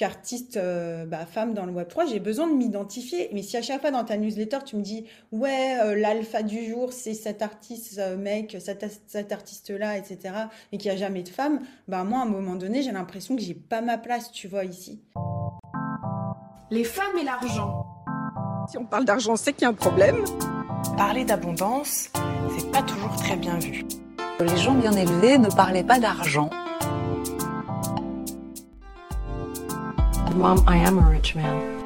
qu'artiste euh, bah, femme dans le Web 3, j'ai besoin de m'identifier. Mais si à chaque fois dans ta newsletter, tu me dis, ouais, euh, l'alpha du jour, c'est cet artiste euh, mec, cet, artiste-là, etc., et qu'il n'y a jamais de femme, bah, moi, à un moment donné, j'ai l'impression que j'ai pas ma place, tu vois, ici. Les femmes et l'argent. Si on parle d'argent, c'est qu'il y a un problème. Parler d'abondance, c'est pas toujours très bien vu. Les gens bien élevés ne parlaient pas d'argent. Mom, I am a rich man.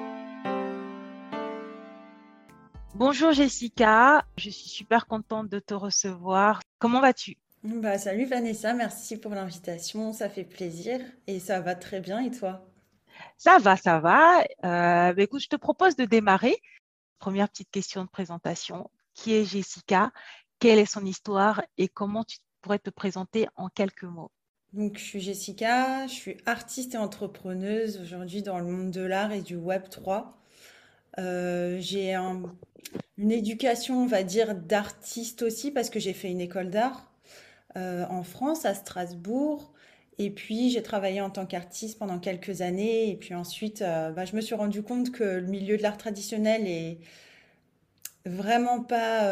Bonjour Jessica, je suis super contente de te recevoir. Comment vas-tu? Bah, Salut Vanessa, merci pour l'invitation, ça fait plaisir et ça va très bien et toi? Ça va, ça va. Euh, bah, écoute, je te propose de démarrer. Première petite question de présentation. Qui est Jessica? Quelle est son histoire? Et comment tu pourrais te présenter en quelques mots? Donc, je suis Jessica, je suis artiste et entrepreneuse aujourd'hui dans le monde de l'art et du Web 3. Euh, j'ai une éducation, on va dire, d'artiste aussi parce que j'ai fait une école d'art euh, en France, à Strasbourg. Et puis, j'ai travaillé en tant qu'artiste pendant quelques années. Et puis ensuite, euh, bah, je me suis rendu compte que le milieu de l'art traditionnel est vraiment pas,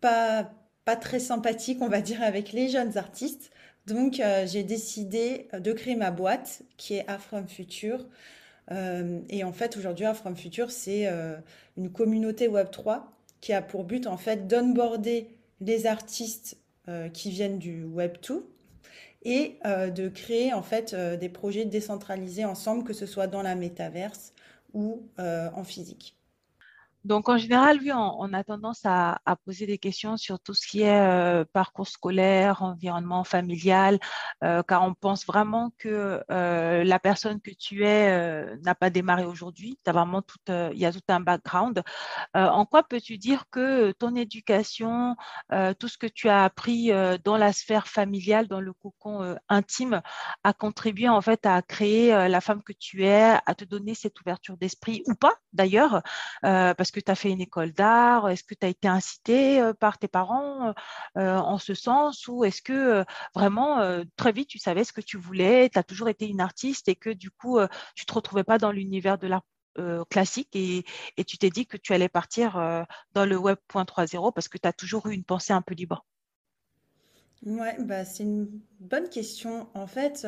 pas, pas très sympathique, on va dire, avec les jeunes artistes. Donc, euh, j'ai décidé de créer ma boîte qui est Afrom Future. Euh, et en fait, aujourd'hui, Afrom Future, c'est euh, une communauté Web3 qui a pour but, en fait, d'onboarder les artistes qui viennent du Web2 et de créer, en fait, des projets décentralisés ensemble, que ce soit dans la métaverse ou en physique. Donc, en général, oui, on, a tendance à, poser des questions sur tout ce qui est euh, parcours scolaire, environnement familial, euh, car on pense vraiment que euh, la personne que tu es n'a pas démarré aujourd'hui. Tu vraiment tout, il y a tout un background. en quoi peux-tu dire que ton éducation, tout ce que tu as appris dans la sphère familiale, dans le cocon intime, a contribué en fait à créer la femme que tu es, à te donner cette ouverture d'esprit ou pas d'ailleurs, parce que tu as fait une école d'art Est-ce que tu as été incité euh, par tes parents euh, euh, en ce sens Ou est-ce que vraiment, très vite, tu savais ce que tu voulais Tu as toujours été une artiste et que du coup, tu ne te retrouvais pas dans l'univers de l'art classique et, tu t'es dit que tu allais partir dans le web 3.0 parce que tu as toujours eu une pensée un peu libre? Ouais, bah, c'est une bonne question. En fait,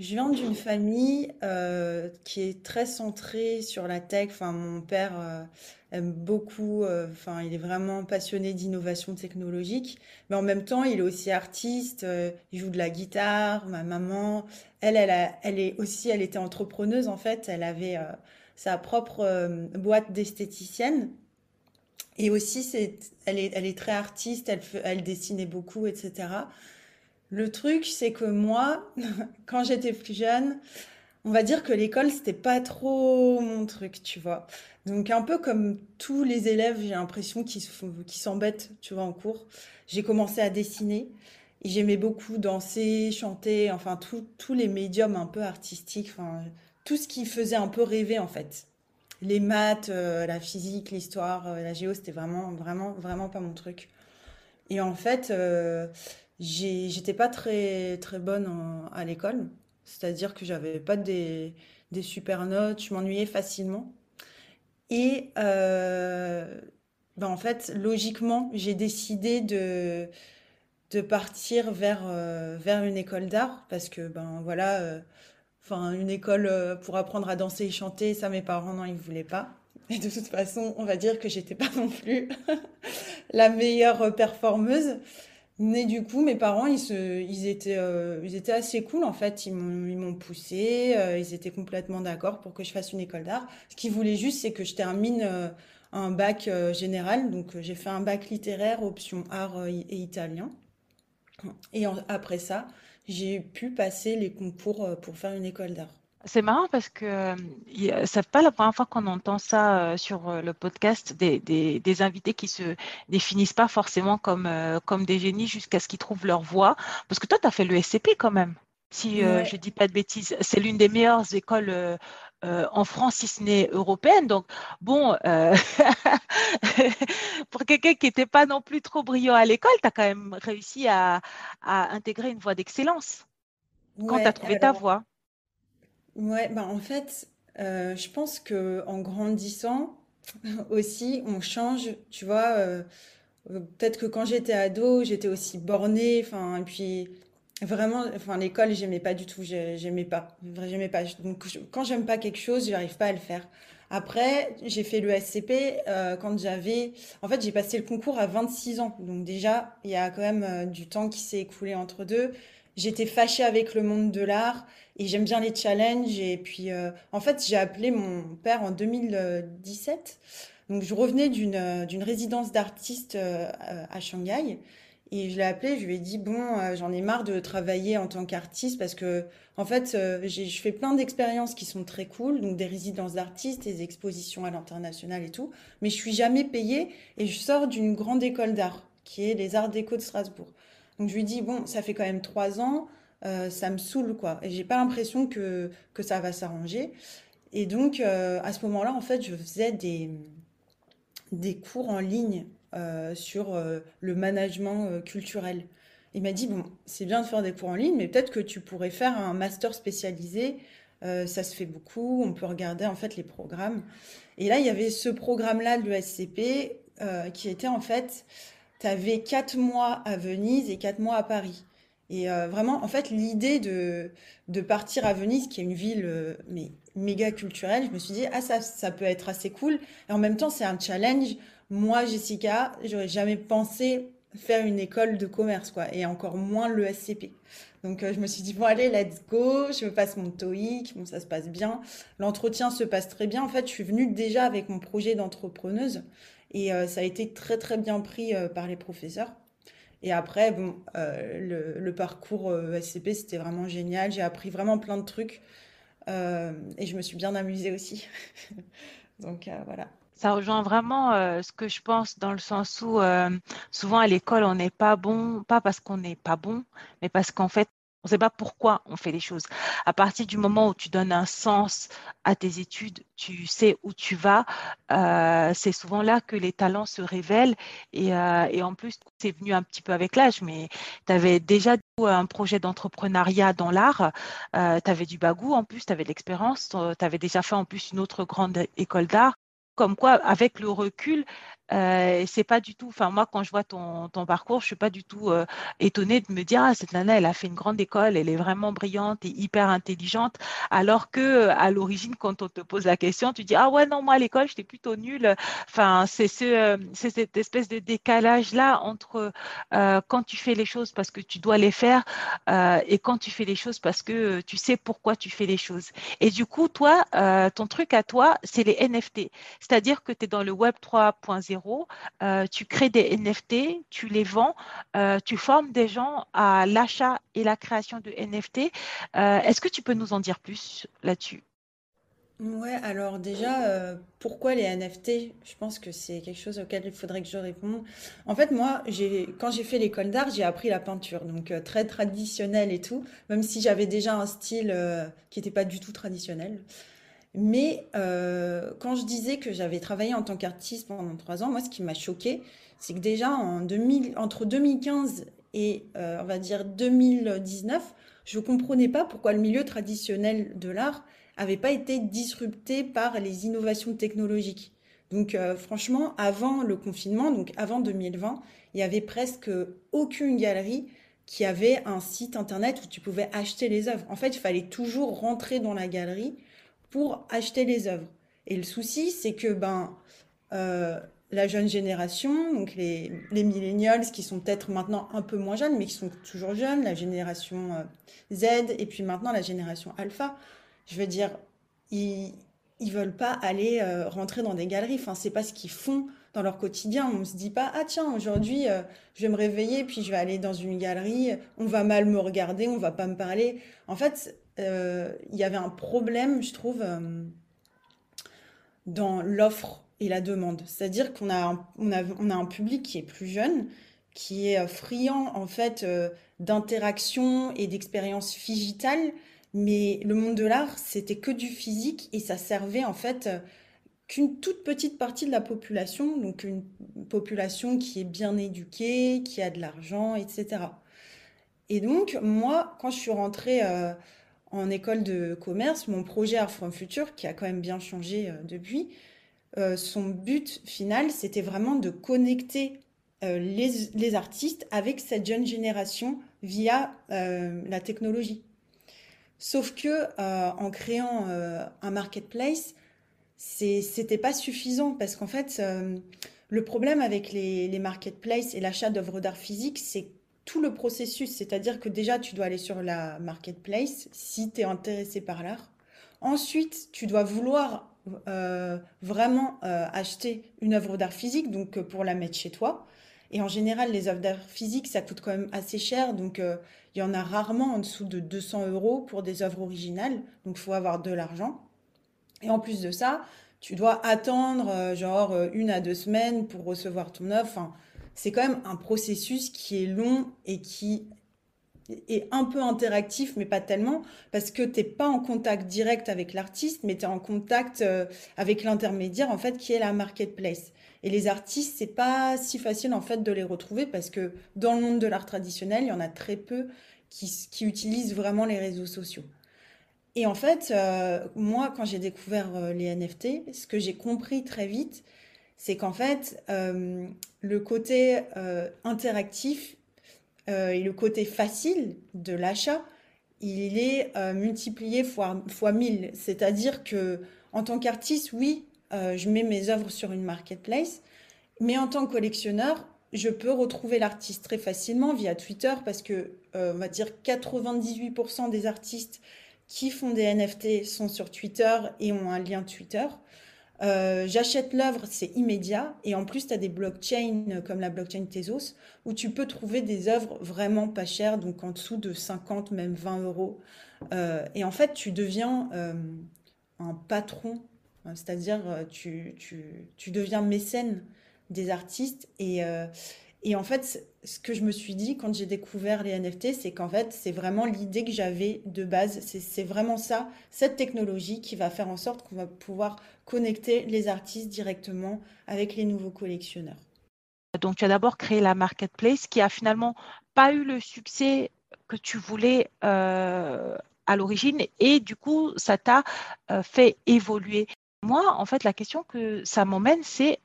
je viens d'une famille euh, qui est très centrée sur la tech. Enfin, mon père euh, aime beaucoup. Euh, enfin, il est vraiment passionné d'innovation technologique, mais en même temps, il est aussi artiste. il joue de la guitare. Ma maman, elle, elle, est aussi, elle était entrepreneuse en fait. Elle avait sa propre boîte d'esthéticienne. Et aussi, elle est, très artiste. Elle dessinait beaucoup, etc. Le truc, c'est que moi, quand j'étais plus jeune, on va dire que l'école, c'était pas trop mon truc, tu vois. Donc, un peu comme tous les élèves, j'ai l'impression qu'ils s'embêtent, tu vois, en cours. J'ai commencé à dessiner. Et j'aimais beaucoup danser, chanter, enfin, tous les médiums un peu artistiques, enfin, tout ce qui faisait un peu rêver, en fait. Les maths, euh, la physique, l'histoire, euh, la géo, c'était vraiment, vraiment, vraiment pas mon truc. Et en fait, euh, j'étais pas très très bonne à l'école, c'est-à-dire que j'avais pas des, des super notes, je m'ennuyais facilement. Et euh, ben en fait, logiquement, j'ai décidé de de partir vers euh, vers une école d'art parce que ben voilà, euh, une école pour apprendre à danser et chanter, ça mes parents non ils voulaient pas. Et de toute façon, on va dire que j'étais pas non plus la meilleure performeuse. Mais du coup, mes parents, euh, ils étaient assez cool en fait. Ils m'ont poussé, euh, ils étaient complètement d'accord pour que je fasse une école d'art. Ce qu'ils voulaient juste, c'est que je termine euh, un bac général. Donc, j'ai fait un bac littéraire, option art et italien. Et après ça, j'ai pu passer les concours pour faire une école d'art. C'est marrant parce que euh, c'est pas la première fois qu'on entend ça euh, sur euh, le podcast des, des, des, invités qui se définissent pas forcément comme, comme des génies jusqu'à ce qu'ils trouvent leur voie. Parce que toi, tu as fait le SCP quand même. Si je dis pas de bêtises, c'est l'une des meilleures écoles en France, si ce n'est européenne. Donc, bon, pour quelqu'un qui n'était pas non plus trop brillant à l'école, tu as quand même réussi à, à intégrer une voie d'excellence quand tu as trouvé ta voie. Ouais, bah en fait, euh, je pense que en grandissant aussi, on change. Tu vois, euh, peut-être que quand j'étais ado, j'étais aussi bornée. Enfin, et puis vraiment, enfin, l'école, j'aimais pas du tout. j'ai- J'aimais pas. J'aimais pas. Donc, je- quand j'aime pas quelque chose, j'arrive pas à le faire. Après, j'ai fait le SCP euh, quand j'avais. En fait, j'ai passé le concours à 26 ans. Donc déjà, il y a quand même du temps qui s'est écoulé entre deux. J'étais fâchée avec le monde de l'art et j'aime bien les challenges. Et puis, euh, en fait, j'ai appelé mon père en 2017. Donc, je revenais d'une euh, résidence d'artiste euh, à Shanghai. Et je l'ai appelé, je lui ai dit, bon, j'en ai marre de travailler en tant qu'artiste parce que, en fait, je fais plein d'expériences qui sont très cool, donc des résidences d'artistes, des expositions à l'international et tout, mais je suis jamais payée et je sors d'une grande école d'art, qui est les Arts Déco de Strasbourg. Donc je lui dit, bon, ça fait quand même trois ans, euh, ça me saoule, quoi, et j'ai pas l'impression que, que ça va s'arranger. Et donc, euh, à ce moment-là, en fait, je faisais des, des cours en ligne euh, sur le management culturel. Il m'a dit, bon, c'est bien de faire des cours en ligne, mais peut-être que tu pourrais faire un master spécialisé. Ça se fait beaucoup, on peut regarder en fait les programmes. Et là, il y avait ce programme-là de l'ESCP qui était en fait, tu avais quatre mois à Venise et quatre mois à Paris. Et euh, vraiment, en fait, l'idée de, de partir à Venise, qui est une ville euh, mais méga culturelle, je me suis dit, ah, ça, ça peut être assez cool. Et en même temps, c'est un challenge. Moi, Jessica, j'aurais jamais pensé faire une école de commerce, quoi, et encore moins le SCP. Donc, euh, je me suis dit, bon, allez, let's go, je passe mon TOEIC, bon, ça se passe bien. L'entretien se passe très bien. En fait, je suis venue déjà avec mon projet d'entrepreneuse, et euh, ça a été très, très bien pris euh, par les professeurs. Et après, bon, euh, le, parcours SCP, c'était vraiment génial. J'ai appris vraiment plein de trucs, et je me suis bien amusée aussi. Donc, voilà. Ça rejoint vraiment ce que je pense dans le sens où souvent à l'école, on n'est pas bon, pas parce qu'on n'est pas bon, mais parce qu'en fait, on ne sait pas pourquoi on fait les choses. À partir du moment où tu donnes un sens à tes études, tu sais où tu vas, euh, c'est souvent là que les talents se révèlent. Et, euh, et en plus, c'est venu un petit peu avec l'âge, mais tu avais déjà un projet d'entrepreneuriat dans l'art, euh, tu avais du bagou en plus, tu avais de l'expérience, tu avais déjà fait en plus une autre grande école d'art comme quoi, avec le recul, euh, c'est pas du tout. Enfin, moi, quand je vois ton, ton parcours, je suis pas du tout euh, étonnée de me dire ah cette nana, elle a fait une grande école, elle est vraiment brillante et hyper intelligente. Alors que à l'origine, quand on te pose la question, tu dis ah ouais non moi à l'école j'étais plutôt nulle. Enfin, c'est ce, euh, c'est cette espèce de décalage là entre euh, quand tu fais les choses parce que tu dois les faire euh, et quand tu fais les choses parce que tu sais pourquoi tu fais les choses. Et du coup, toi, ton truc à toi, c'est les NFT. C'est-à-dire que tu es dans le Web 3.0 euh, tu crées des NFT, tu les vends, euh, tu formes des gens à l'achat et la création de NFT. Euh, Est-ce que tu peux nous en dire plus là-dessus? Ouais, alors déjà, pourquoi les NFT? Je pense que c'est quelque chose auquel il faudrait que je réponde. En fait, moi, quand j'ai fait l'école d'art, j'ai appris la peinture, donc très traditionnel et tout, même si j'avais déjà un style qui n'était pas du tout traditionnel. Mais euh, quand je disais que j'avais travaillé en tant qu'artiste pendant trois ans, moi, ce qui m'a choqué, c'est que déjà en 2000, entre 2015 et euh, on va dire 2019, je ne comprenais pas pourquoi le milieu traditionnel de l'art avait pas été disrupté par les innovations technologiques. Donc euh, franchement, avant le confinement, donc avant 2020, il y avait presque aucune galerie qui avait un site internet où tu pouvais acheter les œuvres. En fait, il fallait toujours rentrer dans la galerie pour acheter les œuvres. Et le souci, c'est que ben, euh, la jeune génération, donc les, les millennials qui sont peut-être maintenant un peu moins jeunes, mais qui sont toujours jeunes, la génération euh, Z et puis maintenant la génération alpha, je veux dire, ils, ils veulent pas aller euh, rentrer dans des galeries. Enfin, c'est pas ce qu'ils font dans leur quotidien. On se dit pas, ah tiens, aujourd'hui, je vais me réveiller, puis je vais aller dans une galerie, on va mal me regarder, on va pas me parler. En fait, il y avait un problème, je trouve, euh, dans l'offre et la demande. C'est-à-dire qu'on a, un- on a, on a un public qui est plus jeune, qui est euh, friand en fait euh, d'interaction et d'expériences digitales, mais le monde de l'art, c'était que du physique et ça servait en fait euh, qu'une toute petite partie de la population, donc une population qui est bien éduquée, qui a de l'argent, etc. Et donc, moi, quand je suis rentrée euh, en école de commerce, mon projet Art from Future, qui a quand même bien changé depuis, son but final, c'était vraiment de connecter les, les, artistes avec cette jeune génération via la technologie. Sauf que en créant un marketplace, c'était pas suffisant parce qu'en fait, euh, le problème avec les, marketplaces et l'achat d'œuvres d'art physique, c'est tout le processus. C'est-à-dire que déjà, tu dois aller sur la marketplace si tu es intéressé par l'art. Ensuite, tu dois vouloir euh, vraiment euh, acheter une œuvre d'art physique, donc pour la mettre chez toi. Et en général, les œuvres d'art physique, ça coûte quand même assez cher. Donc, il y en a rarement en dessous de 200 euros pour des œuvres originales. Donc, il faut avoir de l'argent. Et en plus de ça, tu dois attendre euh, genre euh, une à deux semaines pour recevoir ton œuvre. C'est quand même un processus qui est long et qui est un peu interactif, mais pas tellement, parce que tu n'es pas en contact direct avec l'artiste, mais tu es en contact euh, avec l'intermédiaire, en fait, qui est la marketplace. Et les artistes, c'est pas si facile, en fait, de les retrouver, parce que dans le monde de l'art traditionnel, il y en a très peu qui, utilisent vraiment les réseaux sociaux. Et en fait, euh, moi, quand j'ai découvert euh, les NFT, ce que j'ai compris très vite, c'est qu'en fait, euh, le côté interactif et le côté facile de l'achat, il est multiplié fois, fois 1000. C'est-à-dire que en tant qu'artiste, oui, je mets mes œuvres sur une marketplace, mais en tant que collectionneur, je peux retrouver l'artiste très facilement via Twitter parce que, on va dire, 98% des artistes qui font des NFT sont sur Twitter et ont un lien Twitter. Euh, j'achète l'œuvre, c'est immédiat. Et en plus, tu as des blockchains comme la blockchain Tezos où tu peux trouver des œuvres vraiment pas chères, donc en dessous de 50, même 20 euros. Euh, et en fait, tu deviens euh, un patron, c'est-à-dire tu, tu, tu, deviens mécène des artistes. Et, et en fait, ce que je me suis dit quand j'ai découvert les NFT, c'est qu'en fait, c'est vraiment l'idée que j'avais de base. C'est vraiment ça, cette technologie qui va faire en sorte qu'on va pouvoir connecter les artistes directement avec les nouveaux collectionneurs. Donc, tu as d'abord créé la marketplace qui a finalement pas eu le succès que tu voulais euh, à l'origine et du coup, ça t'a euh, fait évoluer. Moi, en fait, la question que ça m'emmène, c'est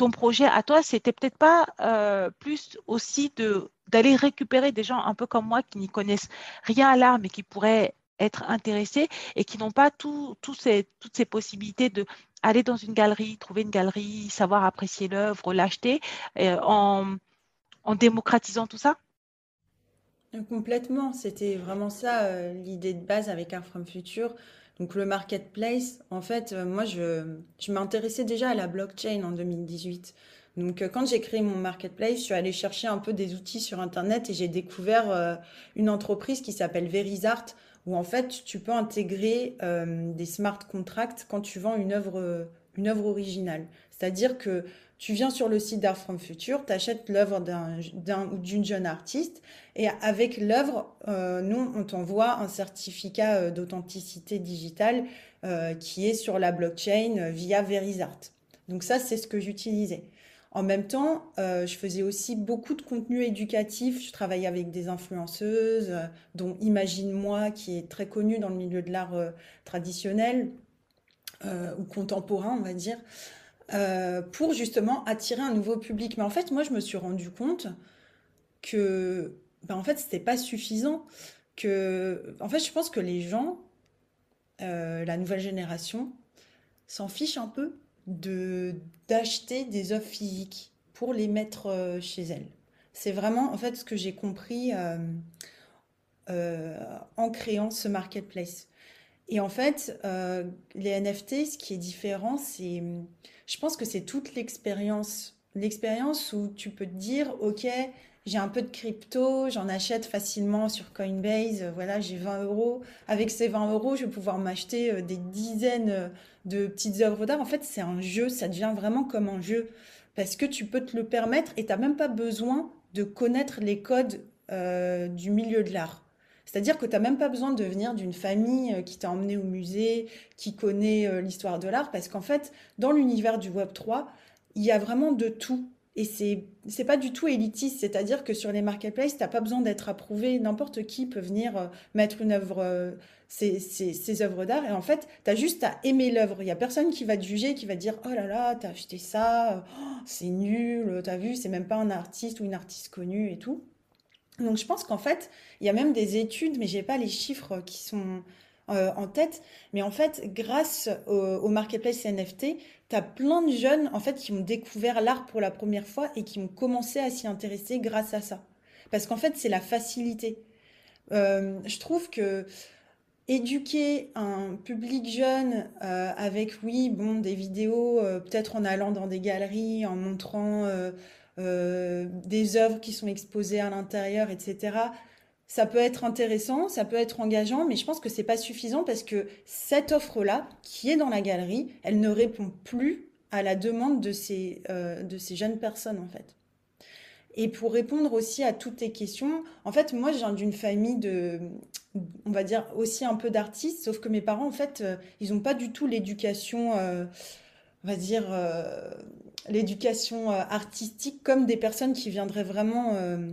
ton projet à toi, c'était peut-être pas euh, plus aussi de d'aller récupérer des gens un peu comme moi qui n'y connaissent rien à l'art, mais qui pourraient être intéressés et qui n'ont pas tout, toutes ces possibilités de aller dans une galerie, trouver une galerie, savoir apprécier l'œuvre, l'acheter, euh, en, en démocratisant tout ça? Complètement, c'était vraiment ça euh, l'idée de base avec Art From Future. Donc le marketplace, en fait, euh, moi, je, je m'intéressais déjà à la blockchain en 2018. Donc euh, quand j'ai créé mon marketplace, je suis allée chercher un peu des outils sur Internet et j'ai découvert euh, une entreprise qui s'appelle Verisart, où en fait, tu peux intégrer des smart contracts quand tu vends une œuvre, une œuvre originale. C'est-à-dire que tu viens sur le site d'Art From Future, tu achètes l'œuvre d'un ou d'une jeune artiste, et avec l'œuvre, euh, nous, on t'envoie un certificat euh, d'authenticité digitale euh, qui est sur la blockchain via Verisart. Donc ça, c'est ce que j'utilisais. En même temps, je faisais aussi beaucoup de contenu éducatif. Je travaillais avec des influenceuses, dont Imagine Moi, qui est très connue dans le milieu de l'art traditionnel ou contemporain, on va dire. Euh, pour justement attirer un nouveau public. Mais en fait, moi, je me suis rendu compte que, ben, en fait, c'était pas suffisant. Que, en fait, je pense que les gens, euh, la nouvelle génération, s'en fichent un peu de d'acheter des œuvres physiques pour les mettre euh, chez elles. C'est vraiment, en fait, ce que j'ai compris en créant ce marketplace. Et en fait, les NFT, ce qui est différent, c'est je pense que c'est toute l'expérience. L'expérience où tu peux te dire, OK, j'ai un peu de crypto, j'en achète facilement sur Coinbase, voilà, j'ai 20 euros. Avec ces 20 euros, je vais pouvoir m'acheter euh, des dizaines euh, de petites œuvres d'art. En fait, c'est un jeu, ça devient vraiment comme un jeu. Parce que tu peux te le permettre et tu n'as même pas besoin de connaître les codes euh, du milieu de l'art. C'est-à-dire que tu n'as même pas besoin de venir d'une famille euh, qui t'a emmené au musée, qui connaît euh, l'histoire de l'art, parce qu'en fait, dans l'univers du Web 3, il y a vraiment de tout. et c'est c'est pas du tout élitiste, c'est-à-dire que sur les marketplaces, t'as pas besoin d'être approuvé, n'importe qui peut venir euh, mettre une œuvre, ses, œuvres d'art, et en fait, tu as juste à aimer l'œuvre. Il y a personne qui va te juger, qui va te dire oh là là, t'as acheté ça, oh, c'est nul, t'as vu, c'est même pas un artiste ou une artiste connue et tout. Donc je pense qu'en fait, il y a même des études, mais j'ai pas les chiffres qui sont euh, en tête. Mais en fait, grâce au, marketplace NFT, tu as plein de jeunes en fait qui ont découvert l'art pour la première fois et qui ont commencé à s'y intéresser grâce à ça. Parce qu'en fait, c'est la facilité. Euh, je trouve que éduquer un public jeune euh, avec, oui, bon, des vidéos, peut-être en allant dans des galeries, en montrant euh, des œuvres qui sont exposées à l'intérieur, etc. Ça peut être intéressant, ça peut être engageant, mais je pense que c'est pas suffisant parce que cette offre-là, qui est dans la galerie, elle ne répond plus à la demande de ces, euh, de ces jeunes personnes, en fait. Et pour répondre aussi à toutes tes questions, en fait, moi, je viens d'une famille de, on va dire, aussi un peu d'artistes, sauf que mes parents, en fait, euh, ils n'ont pas du tout l'éducation, on va dire, l'éducation euh, artistique comme des personnes qui viendraient vraiment euh,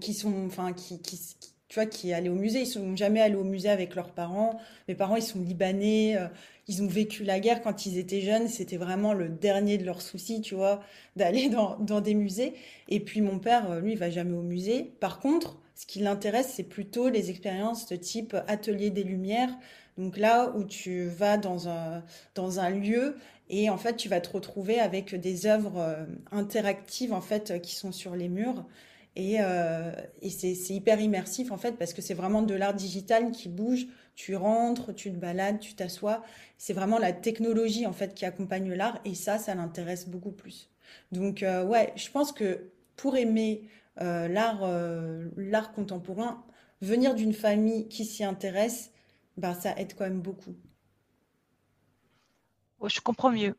qui sont, enfin, qui, qui, qui- tu vois, qui allaient au musée. Ils sont jamais allés au musée avec leurs parents. Mes parents, ils sont libanais. euh, ils ont vécu la guerre quand ils étaient jeunes. C'était vraiment le dernier de leurs soucis, tu vois, d'aller dans, dans des musées. Et puis mon père, lui, il va jamais au musée. Par contre, ce qui l'intéresse, c'est plutôt les expériences de type atelier des Lumières. Donc là où tu vas dans un, dans un lieu et en fait, tu vas te retrouver avec des œuvres euh, interactives en fait qui sont sur les murs. Et, euh, et c'est hyper immersif en fait parce que c'est vraiment de l'art digital qui bouge. Tu rentres, tu te balades, tu t'assois. C'est vraiment la technologie en fait qui accompagne l'art et ça, ça l'intéresse beaucoup plus. Donc euh, ouais, je pense que pour aimer euh, l'art l'art contemporain, venir d'une famille qui s'y intéresse, bah, ça aide quand même beaucoup. Je comprends mieux.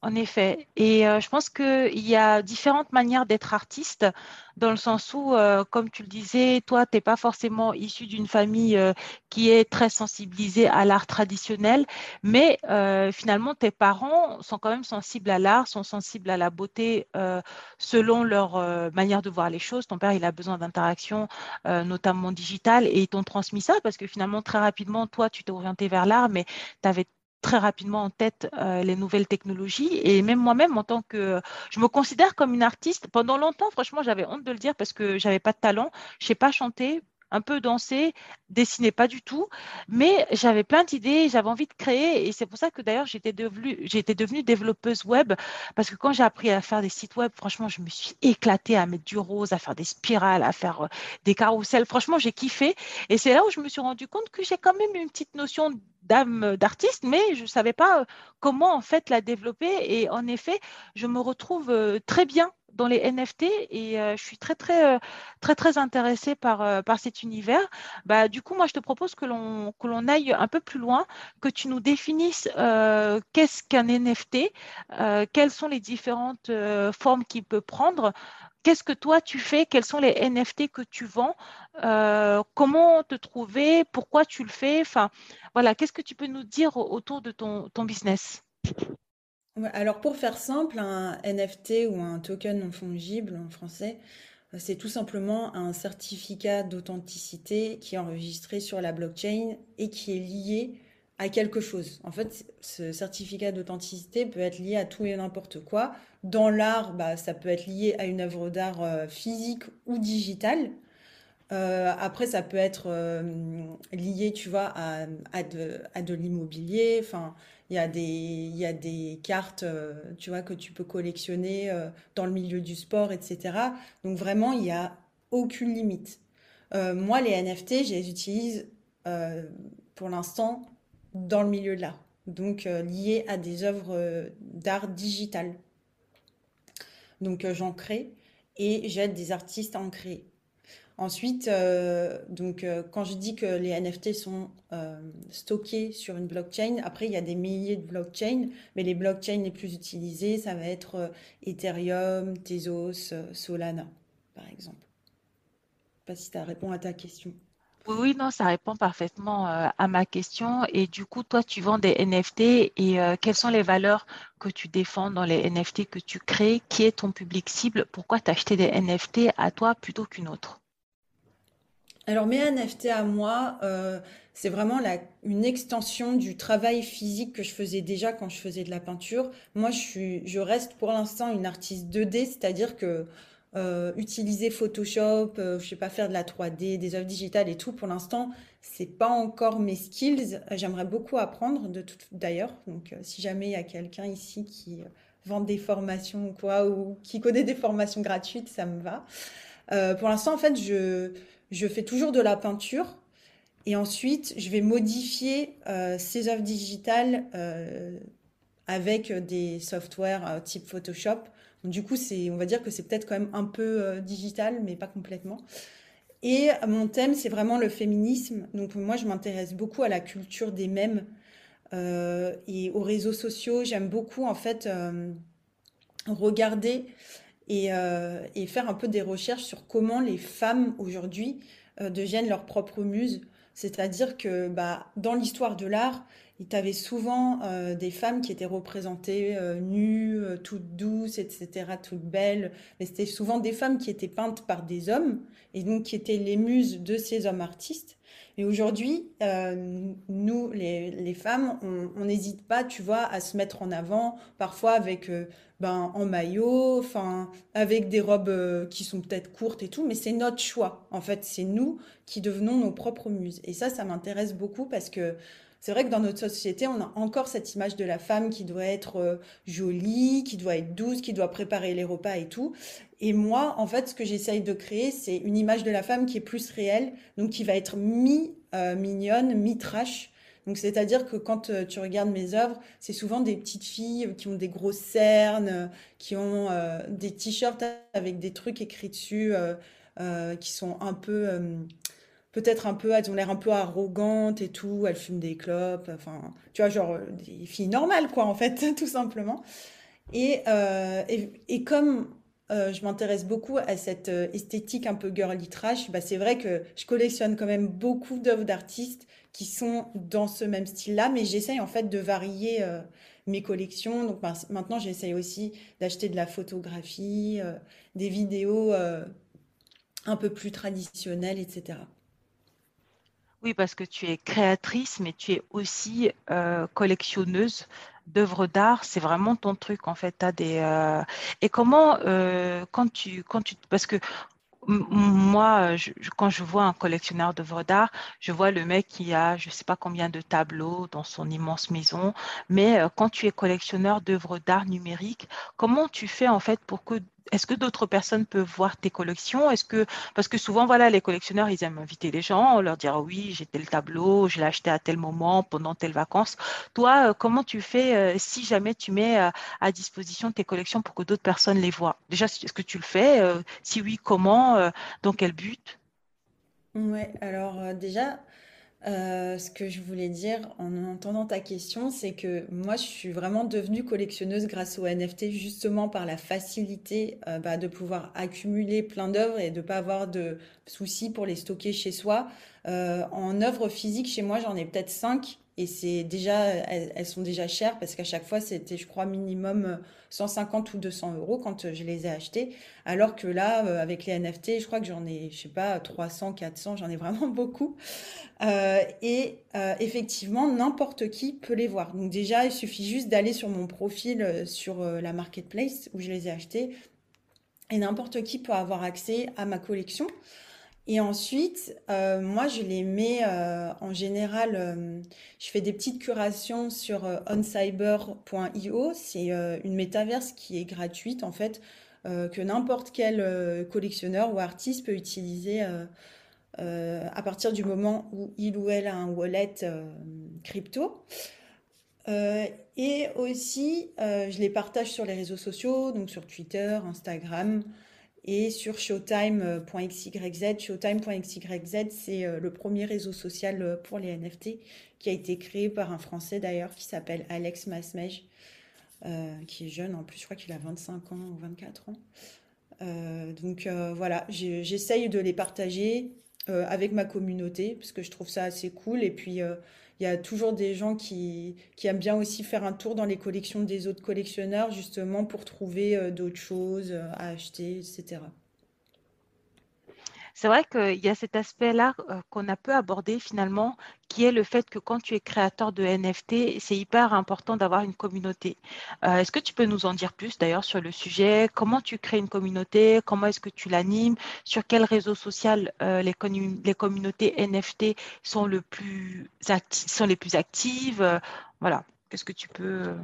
En effet. Et euh, je pense qu'il y a différentes manières d'être artiste, dans le sens où, euh, comme tu le disais, toi, tu n'es pas forcément issu d'une famille euh, qui est très sensibilisée à l'art traditionnel, mais finalement, tes parents sont quand même sensibles à l'art, sont sensibles à la beauté selon leur manière de voir les choses. Ton père, il a besoin d'interaction, notamment digitale, et ils t'ont transmis ça parce que finalement, très rapidement, toi, tu t'es orienté vers l'art, mais tu très rapidement en tête euh, les nouvelles technologies. Et même moi-même, en tant que... Je me considère comme une artiste. Pendant longtemps, franchement, j'avais honte de le dire parce que j'avais pas de talent. Je sais pas chanter, un peu danser, dessiner pas du tout. Mais j'avais plein d'idées, j'avais envie de créer. Et c'est pour ça que d'ailleurs, j'étais devenue, devenue développeuse web parce que quand j'ai appris à faire des sites web, franchement, je me suis éclatée à mettre du rose, à faire des spirales, à faire euh, des carousels. Franchement, j'ai kiffé. Et c'est là où je me suis rendu compte que j'ai quand même une petite notion d'âme d'artiste, mais je ne savais pas euh, comment en fait la développer. Et en effet, je me retrouve euh, très bien dans les NFT et euh, je suis très très euh, très très intéressée par euh, par cet univers. Bah, du coup, moi, je te propose que l'on que l'on aille un peu plus loin, que tu nous définisses qu'est-ce qu'un NFT, quelles sont les différentes formes qu'il peut prendre. Qu'est-ce que toi tu fais? Quels sont les NFT que tu vends? Comment te trouver? Pourquoi tu le fais? Enfin, voilà, qu'est-ce que tu peux nous dire au- autour de ton, ton business? Alors pour faire simple, un NFT ou un token non fongible en français, euh, c'est tout simplement un certificat d'authenticité qui est enregistré sur la blockchain et qui est lié à quelque chose. En fait, ce certificat d'authenticité peut être lié à tout et n'importe quoi. Dans l'art, bah, ça peut être lié à une œuvre d'art euh, physique ou digitale. Euh, après, ça peut être lié, tu vois, à, à de, à de l'immobilier. Enfin, il y a des, il y a des cartes, euh, tu vois, que tu peux collectionner euh, dans le milieu du sport, etc. Donc vraiment, il n'y a aucune limite. Euh, moi, les NFT, je les utilise pour l'instant dans le milieu de l'art. Donc euh, liés à des œuvres d'art digital. Donc j'en crée et j'aide des artistes à en créer. Ensuite, euh, donc, euh, quand je dis que les NFT sont euh, stockés sur une blockchain, après, il y a des milliers de blockchains, mais les blockchains les plus utilisées, ça va être Ethereum, Tezos, Solana, par exemple. Je sais pas si ça répond à ta question. Oui, non, ça répond parfaitement à ma question. Et du coup, toi, tu vends des NFT et quelles sont les valeurs que tu défends dans les NFT que tu crées? Qui est ton public cible? Pourquoi t'acheter des NFT à toi plutôt qu'une autre? Alors mes NFT à moi, euh, c'est vraiment une extension du travail physique que je faisais déjà quand je faisais de la peinture. Moi, je reste pour l'instant une artiste 2D, c'est-à-dire que euh, utiliser Photoshop, euh, je sais pas faire de la 3D, des œuvres digitales et tout, pour l'instant, c'est pas encore mes skills. J'aimerais beaucoup apprendre de tout, d'ailleurs. Donc, euh, si jamais il y a quelqu'un ici qui vend des formations ou quoi, ou qui connaît des formations gratuites, ça me va. Pour l'instant, en fait, je, je fais toujours de la peinture et ensuite, je vais modifier euh, ces œuvres digitales euh, avec des softwares euh, type Photoshop. Du coup, c'est, on va dire que c'est peut-être quand même un peu digital, mais pas complètement. Et mon thème, c'est vraiment le féminisme. Donc, moi, je m'intéresse beaucoup à la culture des mèmes et aux réseaux sociaux. J'aime beaucoup, en fait, regarder et, euh, et faire un peu des recherches sur comment les femmes aujourd'hui euh, deviennent leurs propres muses. C'est-à-dire que bah, dans l'histoire de l'art, il t'avait souvent euh, des femmes qui étaient représentées euh, nues, euh, toutes douces, etc., toutes belles. Mais c'était souvent des femmes qui étaient peintes par des hommes et donc qui étaient les muses de ces hommes artistes. Et aujourd'hui, euh, nous, les, femmes, on on n'hésite pas, tu vois, à se mettre en avant, parfois avec euh, ben, en maillot, enfin, avec des robes euh, qui sont peut-être courtes et tout, mais c'est notre choix. En fait, c'est nous qui devenons nos propres muses. Et ça, ça m'intéresse beaucoup parce que c'est vrai que dans notre société, on a encore cette image de la femme qui doit être euh, jolie, qui doit être douce, qui doit préparer les repas et tout. Et moi, en fait, ce que j'essaye de créer, c'est une image de la femme qui est plus réelle, donc qui va être mi-mignonne, mi-trash. Donc, c'est-à-dire que quand euh, tu regardes mes œuvres, c'est souvent des petites filles qui ont des grosses cernes, euh, qui ont euh, des t-shirts avec des trucs écrits dessus, euh, euh, qui sont un peu, euh, peut-être un peu, elles ont l'air un peu arrogantes et tout, elles fument des clopes, enfin, tu vois, genre des filles normales, quoi, en fait, tout simplement. Et, euh, et, comme euh, je m'intéresse beaucoup à cette euh, esthétique un peu girly trash, bah, c'est vrai que je collectionne quand même beaucoup d'œuvres d'artistes qui sont dans ce même style-là, mais j'essaye en fait de varier mes collections. Donc ma- maintenant, j'essaye aussi d'acheter de la photographie, des vidéos un peu plus traditionnelles, etc. Oui, parce que tu es créatrice, mais tu es aussi euh, collectionneuse d'œuvres d'art. C'est vraiment ton truc, en fait. T'as des, euh, Et comment, euh, quand tu, quand tu... Parce que Moi, quand je vois un collectionneur d'œuvres d'art, je vois le mec qui a je sais pas combien de tableaux dans son immense maison. Mais quand tu es collectionneur d'œuvres d'art numériques, comment tu fais en fait pour que est-ce que d'autres personnes peuvent voir tes collections? Est-ce que parce que souvent voilà les collectionneurs ils aiment inviter les gens, leur dire oui j'ai tel tableau, je l'ai acheté à tel moment pendant telle vacances. Toi, euh, comment tu fais euh, si jamais tu mets euh, à disposition tes collections pour que d'autres personnes les voient? Déjà, est-ce que tu le fais? Si oui, comment? Dans quel but? Ouais, alors déjà, euh, ce que je voulais dire en entendant ta question, c'est que moi, je suis vraiment devenue collectionneuse grâce aux NFT, justement par la facilité euh, bah, de pouvoir accumuler plein d'œuvres et de pas avoir de soucis pour les stocker chez soi. Euh, en œuvres physiques, chez moi, j'en ai peut-être 5 et c'est déjà, elles, sont déjà chères parce qu'à chaque fois, c'était, je crois, minimum euh, 150 ou 200 euros quand euh, je les ai achetées. Alors que là, euh, avec les NFT, je crois que j'en ai, je sais pas, 300, 400, j'en ai vraiment beaucoup. Euh, et euh, effectivement, n'importe qui peut les voir. Donc déjà, il suffit juste d'aller sur mon profil euh, sur euh, la marketplace où je les ai achetés et n'importe qui peut avoir accès à ma collection. Et ensuite, euh, moi, je les mets euh, en général, euh, je fais des petites curations sur oncyber.io. C'est une métaverse qui est gratuite en fait, que n'importe quel collectionneur ou artiste peut utiliser à partir du moment où il ou elle a un wallet crypto. Et aussi, je les partage sur les réseaux sociaux, donc sur Twitter, Instagram et sur showtime.xyz. Showtime.xyz, c'est euh, le premier réseau social euh, pour les NFT qui a été créé par un Français d'ailleurs qui s'appelle Alex Masmej, euh, qui est jeune en plus, je crois qu'il a 25 ans ou 24 ans. Donc voilà, j'essaye de les partager avec ma communauté, parce que je trouve ça assez cool. Et puis, il y a toujours des gens qui, aiment bien aussi faire un tour dans les collections des autres collectionneurs, justement pour trouver euh, d'autres choses à acheter, etc. C'est vrai qu'il y a cet aspect-là euh, qu'on a peu abordé finalement, qui est le fait que quand tu es créateur de NFT, c'est hyper important d'avoir une communauté. Euh, est-ce que tu peux nous en dire plus d'ailleurs sur le sujet? Comment tu crées une communauté? Comment est-ce que tu l'animes? Sur quel réseau social euh, les, communautés NFT sont, sont les plus actives? Voilà, qu'est-ce que tu peux...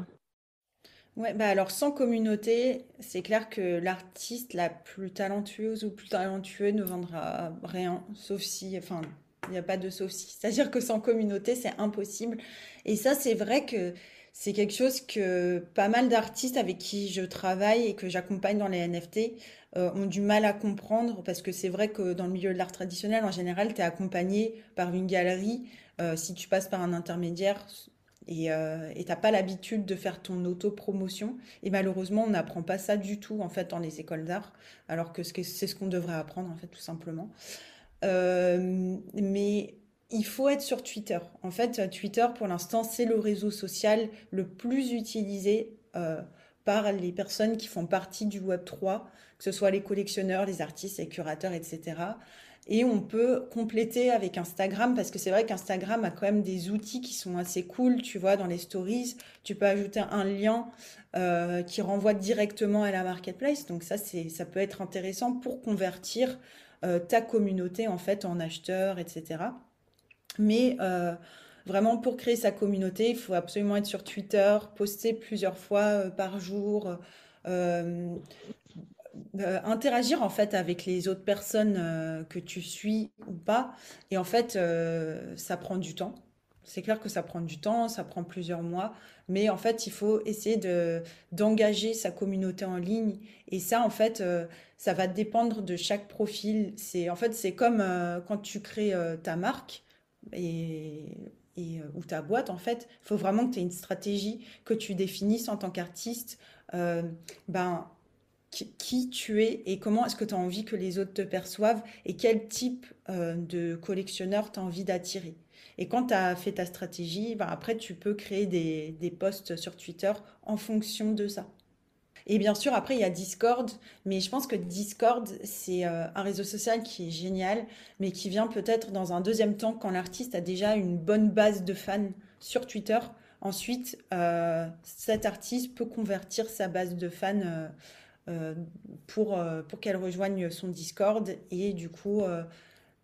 Ouais, bah alors sans communauté, c'est clair que l'artiste la plus talentueuse ou plus talentueux ne vendra rien, sauf si, enfin, il n'y a pas de sauf si. C'est-à-dire que sans communauté, c'est impossible. Et ça, c'est vrai que c'est quelque chose que pas mal d'artistes avec qui je travaille et que j'accompagne dans les NFT euh, ont du mal à comprendre parce que c'est vrai que dans le milieu de l'art traditionnel, en général, tu es accompagné par une galerie. Euh, si tu passes par un intermédiaire, et euh, tu n'as pas l'habitude de faire ton auto-promotion. Et malheureusement, on n'apprend pas ça du tout en fait dans les écoles d'art, alors que c'est ce qu'on devrait apprendre en fait tout simplement. Euh, mais il faut être sur Twitter. En fait, Twitter pour l'instant c'est le réseau social le plus utilisé euh, par les personnes qui font partie du Web 3, que ce soit les collectionneurs, les artistes, les curateurs, etc. Et on peut compléter avec Instagram parce que c'est vrai qu'Instagram a quand même des outils qui sont assez cool. Tu vois, dans les stories, tu peux ajouter un lien euh, qui renvoie directement à la marketplace. Donc ça, ça peut être intéressant pour convertir euh, ta communauté en fait en acheteur, etc. Mais euh, vraiment pour créer sa communauté, il faut absolument être sur Twitter, poster plusieurs fois par jour. Interagir en fait avec les autres personnes euh, que tu suis ou pas. Et en fait, euh, ça prend du temps. C'est clair que ça prend du temps, ça prend plusieurs mois, mais en fait, il faut essayer de d'engager sa communauté en ligne. Et ça, en fait, ça va dépendre de chaque profil. C'est en fait, c'est comme quand tu crées ta marque et et, ou ta boîte, en fait, il faut vraiment que tu aies une stratégie, que tu définisses en tant qu'artiste. ben, qui tu es et comment est-ce que tu as envie que les autres te perçoivent et quel type euh, de collectionneur tu as envie d'attirer. Et quand tu as fait ta stratégie, ben après tu peux créer des, des posts sur Twitter en fonction de ça. Et bien sûr, après, il y a Discord, mais je pense que Discord, c'est euh, un réseau social qui est génial, mais qui vient peut-être dans un deuxième temps quand l'artiste a déjà une bonne base de fans sur Twitter. Ensuite, euh, cet artiste peut convertir sa base de fans pour, euh, pour qu'elle rejoigne son Discord. Et du coup, euh,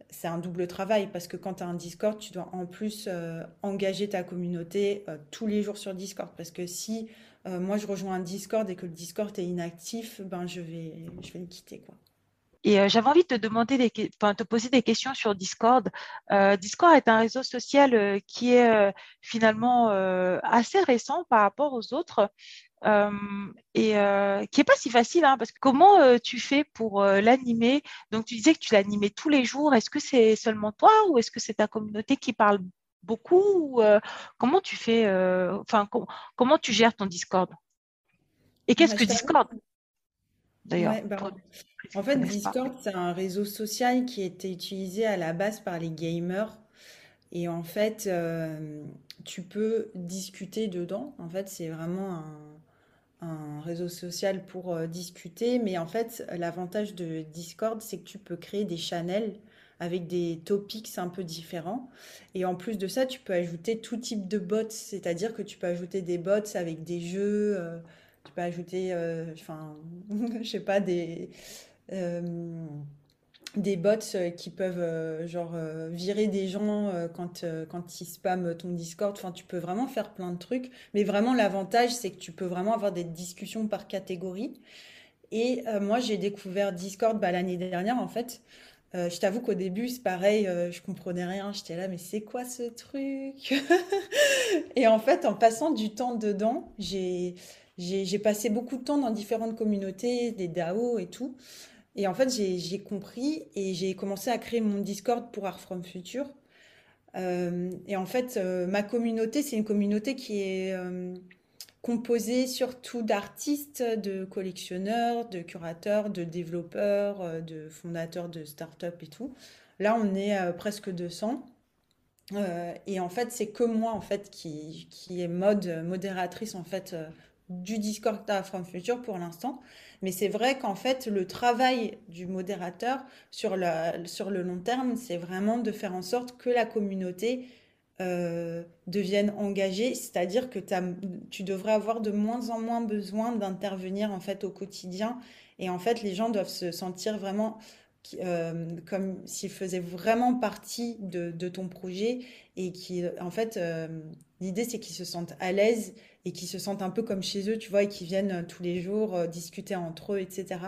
c'est un double travail parce que quand tu as un Discord, tu dois en plus engager ta communauté tous les jours sur Discord. Parce que si moi je rejoins un Discord et que le Discord est inactif, ben je vais, je vais le quitter. Quoi. Et j'avais envie de te demander, des, te poser des questions sur Discord. Discord est un réseau social qui est finalement assez récent par rapport aux autres et qui est pas si facile, hein, parce que comment tu fais pour l'animer? Donc tu disais que tu l'animais tous les jours. Est-ce que c'est seulement toi ou est-ce que c'est ta communauté qui parle beaucoup Comment tu fais Enfin, comment tu gères ton Discord? Et qu'est-ce que Discord D'ailleurs. Bah, en fait, Discord, c'est un réseau social qui était utilisé à la base par les gamers. Et en fait, tu peux discuter dedans. En fait, c'est vraiment un, un réseau social pour euh, discuter, mais en fait, l'avantage de Discord, c'est que tu peux créer des channels avec des topics un peu différents. Et en plus de ça, tu peux ajouter tout type de bots, c'est-à-dire que tu peux ajouter des bots avec des jeux, euh, tu peux ajouter, euh, enfin, je sais pas, des des bots euh, qui peuvent euh, genre euh, virer des gens quand, quand ils spamment ton Discord. Enfin, tu peux vraiment faire plein de trucs. Mais vraiment, l'avantage, c'est que tu peux vraiment avoir des discussions par catégorie. Et moi, j'ai découvert Discord bah, l'année dernière, en fait. je t'avoue qu'au début, c'est pareil, je comprenais rien. J'étais là, mais c'est quoi ce truc? Et en fait, en passant du temps dedans, j'ai passé beaucoup de temps dans différentes communautés, des DAO et tout. Et en fait, j'ai compris et j'ai commencé à créer mon Discord pour Art From Future. Euh, et en fait, euh, ma communauté, c'est une communauté qui est euh, composée surtout d'artistes, de collectionneurs, de curateurs, de développeurs, de fondateurs de start-up et tout. Là, on est presque 200. et en fait, c'est que moi en fait qui, qui est mode modératrice en fait du Discord From Future pour l'instant. Mais c'est vrai qu'en fait, le travail du modérateur sur, sur le long terme, c'est vraiment de faire en sorte que la communauté euh, devienne engagée, c'est-à-dire que tu devrais avoir de moins en moins besoin d'intervenir en fait au quotidien. Et en fait, les gens doivent se sentir vraiment euh, comme s'ils faisaient vraiment partie de, ton projet et qui, en fait, euh, l'idée c'est qu'ils se sentent à l'aise et qui se sentent un peu comme chez eux, tu vois, et qui viennent euh, tous les jours discuter entre eux, etc.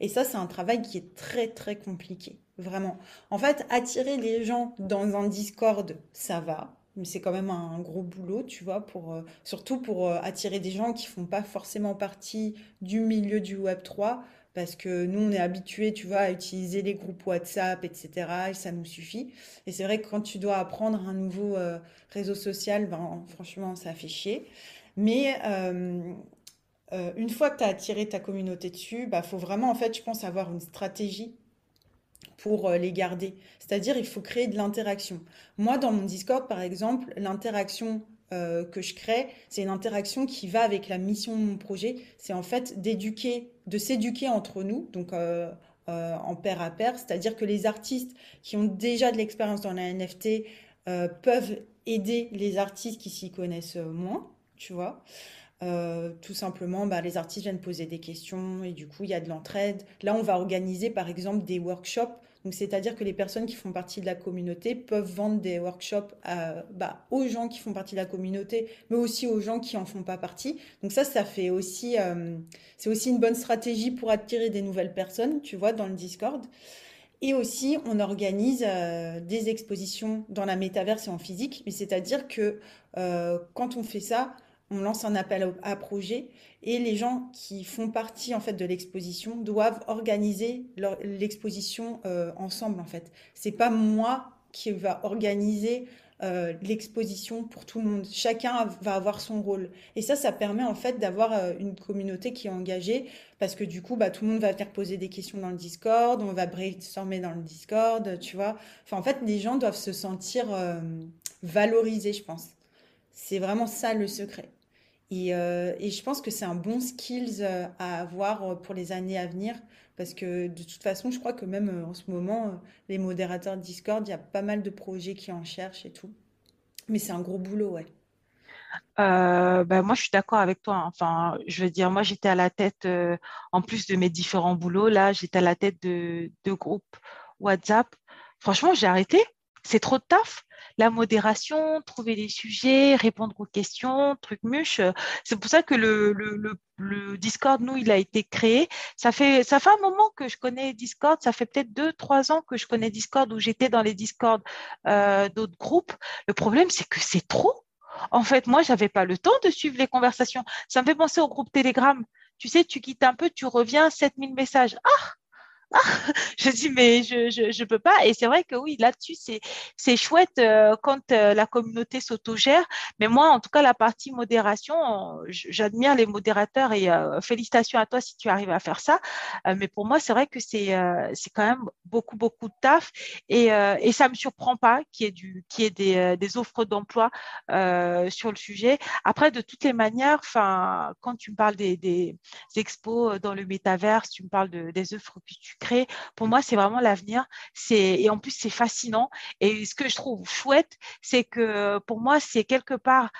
Et ça, c'est un travail qui est très, très compliqué, vraiment. En fait, attirer les gens dans un Discord, ça va, mais c'est quand même un gros boulot, tu vois, pour, surtout pour attirer des gens qui font pas forcément partie du milieu du Web 3, parce que nous, on est habitués, tu vois, à utiliser les groupes WhatsApp, etc., et ça nous suffit. Et c'est vrai que quand tu dois apprendre un nouveau réseau social, ben, franchement, ça fait chier. Mais euh, euh, une fois que tu as attiré ta communauté dessus, il bah, faut vraiment, en fait, je pense, avoir une stratégie pour euh, les garder. C'est-à-dire, il faut créer de l'interaction. Moi, dans mon Discord, par exemple, l'interaction que je crée, c'est une interaction qui va avec la mission de mon projet. C'est en fait d'éduquer, de s'éduquer entre nous, donc en pair à pair. C'est-à-dire que les artistes qui ont déjà de l'expérience dans la NFT peuvent aider les artistes qui s'y connaissent moins tu vois. Euh, tout simplement, bah, les artistes viennent poser des questions et du coup, il y a de l'entraide. Là, on va organiser par exemple des workshops. C'est-à-dire que les personnes qui font partie de la communauté peuvent vendre des workshops bah, aux gens qui font partie de la communauté, mais aussi aux gens qui en font pas partie. Donc ça, ça fait aussi, euh, c'est aussi une bonne stratégie pour attirer des nouvelles personnes, tu vois, dans le Discord. Et aussi, on organise euh, des expositions dans la métaverse et en physique. Mais c'est-à-dire que quand on fait ça, on lance un appel à projet et les gens qui font partie en fait de l'exposition doivent organiser l'exposition euh, ensemble en fait. C'est pas moi qui va organiser euh, l'exposition pour tout le monde. Chacun va avoir son rôle. Et ça, ça permet en fait d'avoir euh, une communauté qui est engagée parce que du coup, bah, tout le monde va venir poser des questions dans le Discord, on va brainstormer dans le Discord, tu vois. Enfin, en fait, les gens doivent se sentir valorisés, je pense. C'est vraiment ça le secret. Euh, et, je pense que c'est un bon skills euh, à avoir euh, pour les années à venir. Parce que de toute façon, je crois que même en ce moment, les modérateurs Discord, il y a pas mal de projets qui en cherchent et tout. Mais c'est un gros boulot, ouais. ben moi, je suis d'accord avec toi. Enfin, je veux dire, moi, j'étais à la tête, en plus de mes différents boulots, là, j'étais à la tête de, de groupes WhatsApp. Franchement, j'ai arrêté. C'est trop de taf la modération, trouver des sujets, répondre aux questions, trucs muches. C'est pour ça que le, Discord, nous, il a été créé. Ça fait, ça fait un moment que je connais Discord. Ça fait peut-être deux, trois ans que je connais Discord où j'étais dans les Discord euh, d'autres groupes. Le problème, c'est que c'est trop. En fait, moi, j'avais pas le temps de suivre les conversations. Ça me fait penser au groupe Telegram. Tu sais, tu quittes un peu, tu reviens, 7000 messages. Ah, je dis mais je, je, peux pas. Et c'est vrai que oui là-dessus c'est c'est chouette euh, quand euh, la communauté s'autogère. Mais moi en tout cas la partie modération j'admire les modérateurs et euh, félicitations à toi si tu arrives à faire ça. Mais pour moi c'est vrai que c'est c'est quand même beaucoup beaucoup de taf. Et et ça me surprend pas qu'il y ait du qu'il y ait des, des offres d'emploi sur le sujet. Après de toutes les manières enfin quand tu me parles des, des expos dans le métaverse tu me parles de, des offres que tu Pour moi, c'est vraiment l'avenir. C'est et en plus c'est fascinant. Et ce que je trouve chouette, c'est que pour moi, c'est quelque part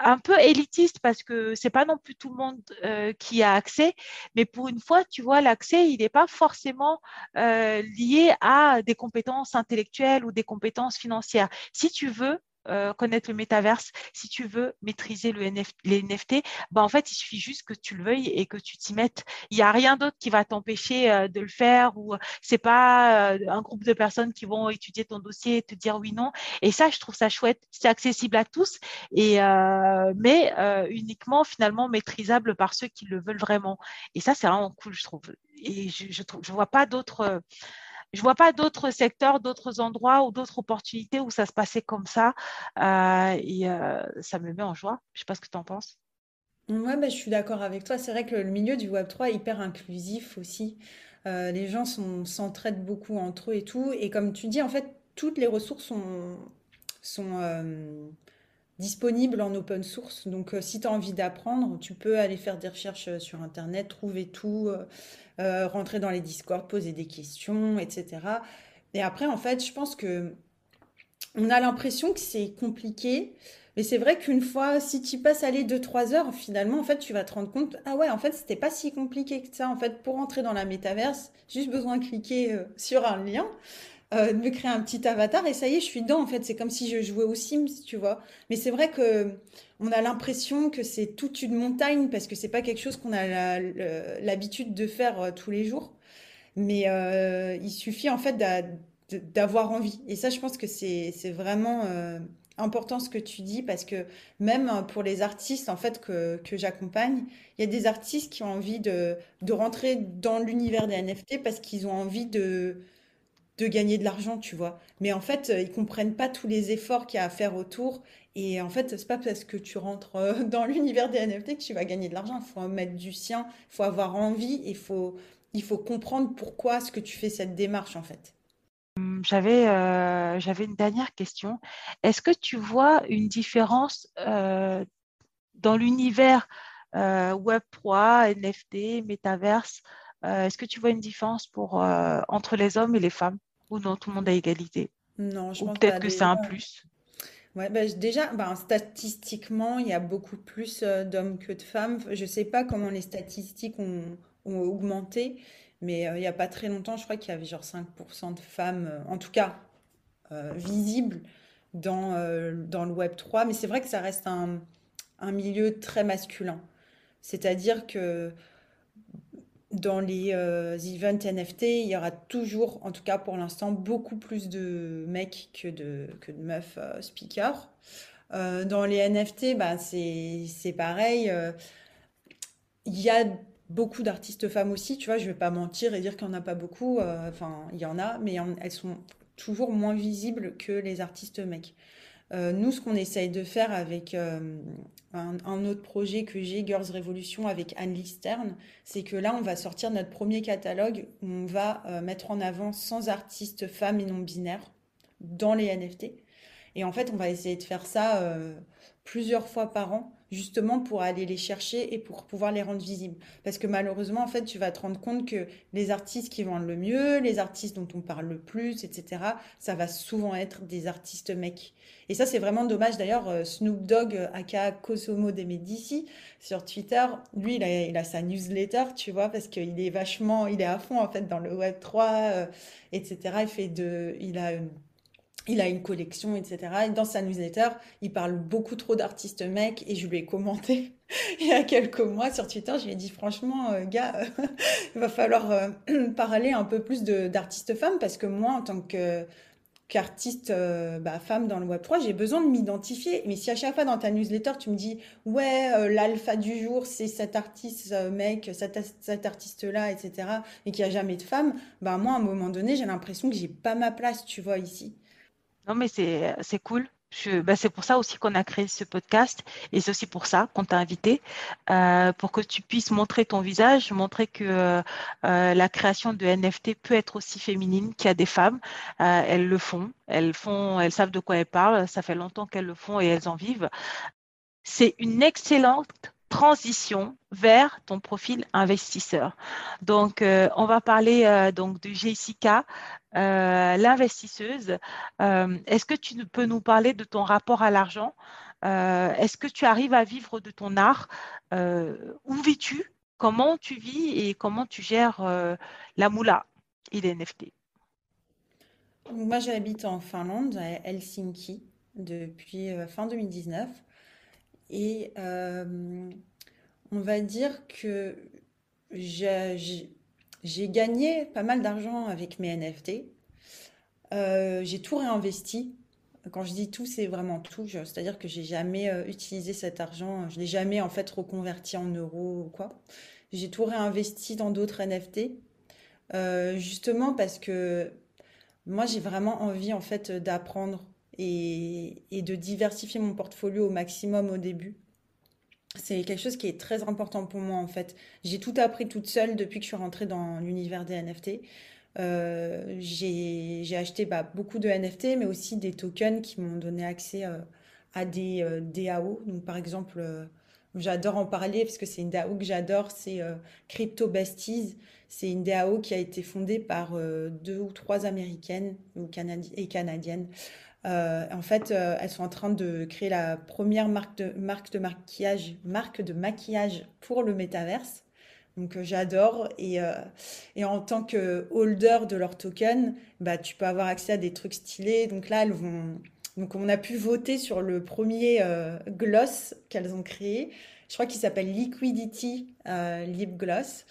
un peu élitiste parce que c'est pas non plus tout le monde euh, qui a accès, mais pour une fois, tu vois, l'accès, il n'est pas forcément euh, lié à des compétences intellectuelles ou des compétences financières. Si tu veux, euh, connaître le métaverse, si tu veux maîtriser le les NFT, bah, en fait, il suffit juste que tu le veuilles et que tu t'y mettes. Il n'y a rien d'autre qui va t'empêcher euh, de le faire ou c'est pas euh, un groupe de personnes qui vont étudier ton dossier et te dire oui, non. Et ça, je trouve ça chouette. C'est accessible à tous, et, mais uniquement finalement maîtrisable par ceux qui le veulent vraiment. Et ça, c'est vraiment cool, je trouve. Et je ne je vois pas d'autres je vois pas d'autres secteurs, d'autres endroits ou d'autres opportunités où ça se passait comme ça. Euh, et euh, ça me met en joie. Je sais pas ce que tu en penses. Ouais, bah, je suis d'accord avec toi. C'est vrai que le milieu du Web3 est hyper inclusif aussi. Euh, les gens s'entraident beaucoup entre eux et tout. Et comme tu dis, en fait, toutes les ressources sont disponibles en open source. Donc, si tu as envie d'apprendre, tu peux aller faire des recherches sur Internet, trouver tout, rentrer dans les Discords, poser des questions, etc. Et après, en fait, je pense que on a l'impression que c'est compliqué, mais c'est vrai qu'une fois, si tu passes les 2-3 heures, finalement, en fait, tu vas te rendre compte, ah ouais, en fait, c'était pas si compliqué que ça. En fait, pour entrer dans la métaverse, juste besoin de cliquer euh, sur un lien, euh, de me créer un petit avatar et ça y est, je suis dedans. En fait, c'est comme si je jouais aux Sims, tu vois. Mais c'est vrai que on a l'impression que c'est toute une montagne parce que c'est pas quelque chose qu'on a l'habitude de faire euh, tous les jours. Mais il suffit en fait d'avoir envie. Et ça, je pense que c'est vraiment important ce que tu dis parce que même pour les artistes en fait que, que j'accompagne, il y a des artistes qui ont envie de, de rentrer dans l'univers des NFT parce qu'ils ont envie de, de gagner de l'argent, tu vois. Mais en fait, ils comprennent pas tous les efforts qu'il y a à faire autour. Et en fait, c'est pas parce que tu rentres euh, dans l'univers des NFT que tu vas gagner de l'argent. Il faut mettre du sien, il faut avoir envie, il faut, il faut comprendre pourquoi ce que tu fais cette démarche en fait. J'avais euh, j'avais une dernière question. Est-ce que tu vois une différence euh, dans l'univers euh, Web3, NFT, Metaverse Est-ce que tu vois une différence pour, entre les hommes et les femmes? Ou non, tout le monde a égalité Non, je Ou pense peut-être que c'est un plus Ouais, bah, déjà, bah, statistiquement, il y a beaucoup plus d'hommes que de femmes. Je ne sais pas comment les statistiques ont, ont augmenté, mais euh, il n'y a pas très longtemps, je crois qu'il y avait genre 5% de femmes, euh, en tout cas euh, visibles, dans, dans le Web 3. Mais c'est vrai que ça reste un, un milieu très masculin. C'est-à-dire que dans les events NFT, il y aura toujours, en tout cas pour l'instant, beaucoup plus de mecs que de, meufs speakers. dans les NFT, bah, c'est pareil. Il y a beaucoup d'artistes femmes aussi, tu vois, je vais pas mentir et dire qu'il n'y en a pas beaucoup, euh, enfin, il y en a, mais elles sont toujours moins visibles que les artistes mecs. Euh, nous, ce qu'on essaye de faire avec euh, un, autre projet que j'ai, Girls Revolution, avec Anne Stern, c'est que là, on va sortir notre premier catalogue où on va mettre en avant 100 artistes femmes et non binaires dans les NFT. Et en fait, on va essayer de faire ça plusieurs fois par an justement pour aller les chercher et pour pouvoir les rendre visibles. Parce que malheureusement, en fait, tu vas te rendre compte que les artistes qui vendent le mieux, les artistes dont on parle le plus, etc., ça va souvent être des artistes mecs. Et ça, c'est vraiment dommage. D'ailleurs, euh, Snoop Dogg, euh, aka Kosomo des Medici, sur Twitter, lui, il a, sa newsletter, tu vois, parce qu'il est vachement, il est à fond, en fait, dans le Web 3, euh, etc. Il fait de, il a il a une collection, etc. Et dans sa newsletter, il parle beaucoup trop d'artistes mecs et je lui ai commenté il y a quelques mois sur Twitter. Je lui ai dit franchement, euh, gars, il va falloir euh, parler un peu plus d'artistes femmes parce que moi, en tant qu'artiste euh, bah, femme dans le Web 3, j'ai besoin de m'identifier. Mais si à chaque fois dans ta newsletter, tu me dis, ouais, l'alpha du jour, c'est cet artiste mec, cet, artiste-là, etc., et qu'il n'y a jamais de femme, bah, moi, à un moment donné, j'ai l'impression que j'ai pas ma place, tu vois, ici. Non, mais c'est, c'est cool. bah, c'est pour ça aussi qu'on a créé ce podcast et c'est aussi pour ça qu'on t'a invité, euh, pour que tu puisses montrer ton visage, montrer que euh, la création de NFT peut être aussi féminine, qu'il y a des femmes, euh, elles le font, elles font, elles savent de quoi elles parlent, ça fait longtemps qu'elles le font et elles en vivent. C'est une excellente transition vers ton profil investisseur. Donc, euh, on va parler euh, donc de Jessica, euh, l'investisseuse. Est-ce que tu peux nous parler de ton rapport à l'argent? Est-ce que tu arrives à vivre de ton art? Où vis-tu? Comment tu vis et comment tu gères la moula et les NFT Moi, j'habite en Finlande, à Helsinki, depuis fin 2019. Et euh, on va dire que j'ai gagné pas mal d'argent avec mes NFT. Euh, j'ai tout réinvesti. Quand je dis tout, c'est vraiment tout. C'est-à-dire que j'ai jamais euh, utilisé cet argent. Je l'ai jamais en fait reconverti en euros ou quoi. J'ai tout réinvesti dans d'autres NFT. justement parce que moi j'ai vraiment envie en fait d'apprendre et, de diversifier mon portfolio au maximum au début. C'est quelque chose qui est très important pour moi en fait. J'ai tout appris toute seule depuis que je suis rentrée dans l'univers des NFT. j'ai acheté bah, beaucoup de NFT, mais aussi des tokens qui m'ont donné accès à des DAO. Donc, par exemple, j'adore en parler parce que c'est une DAO que j'adore, c'est Crypto Besties. C'est une DAO qui a été fondée par deux ou trois américaines ou et canadiennes. En fait, elles sont en train de créer la première marque de, marque de maquillage, marque de maquillage pour le métaverse. Donc euh, j'adore et, euh, et, en tant que holder de leur token, bah, tu peux avoir accès à des trucs stylés. Donc là, elles vont... Donc on a pu voter sur le premier euh, gloss qu'elles ont créé. Je crois qu'il s'appelle Liquidity Lip Gloss.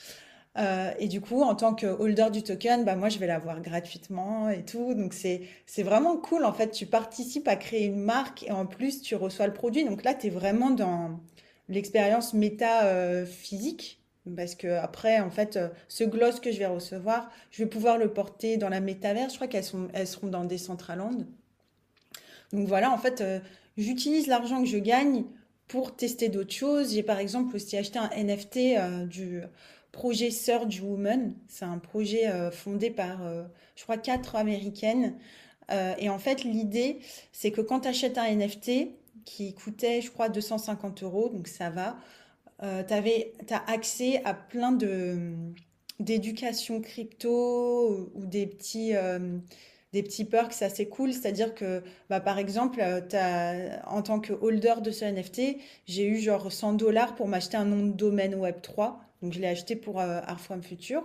Et du coup, en tant que holder du token, bah, moi, je vais l'avoir gratuitement et tout. Donc, c'est, vraiment cool. En fait, tu participes à créer une marque et en plus, tu reçois le produit. Donc là, tu es vraiment dans l'expérience méta physique. Parce que après, en fait, euh, ce gloss que je vais recevoir, je vais pouvoir le porter dans la métaverse. Je crois qu'elles sont, elles seront dans Decentraland. Donc voilà, en fait, euh, j'utilise l'argent que je gagne pour tester d'autres choses. J'ai par exemple aussi acheté un NFT euh, du projet Surge Woman. C'est un projet fondé par, je crois, quatre américaines. et en fait, l'idée, c'est que quand tu achètes un NFT qui coûtait, je crois, 250 euros, donc ça va, euh, tu as accès à plein de d'éducation crypto ou des petits, euh, des petits perks assez cool. C'est-à-dire que, bah, par exemple, euh, as, en tant que holder de ce NFT, j'ai eu genre 100 dollars pour m'acheter un nom de domaine Web3. Donc, je l'ai acheté pour euh, Future. Future.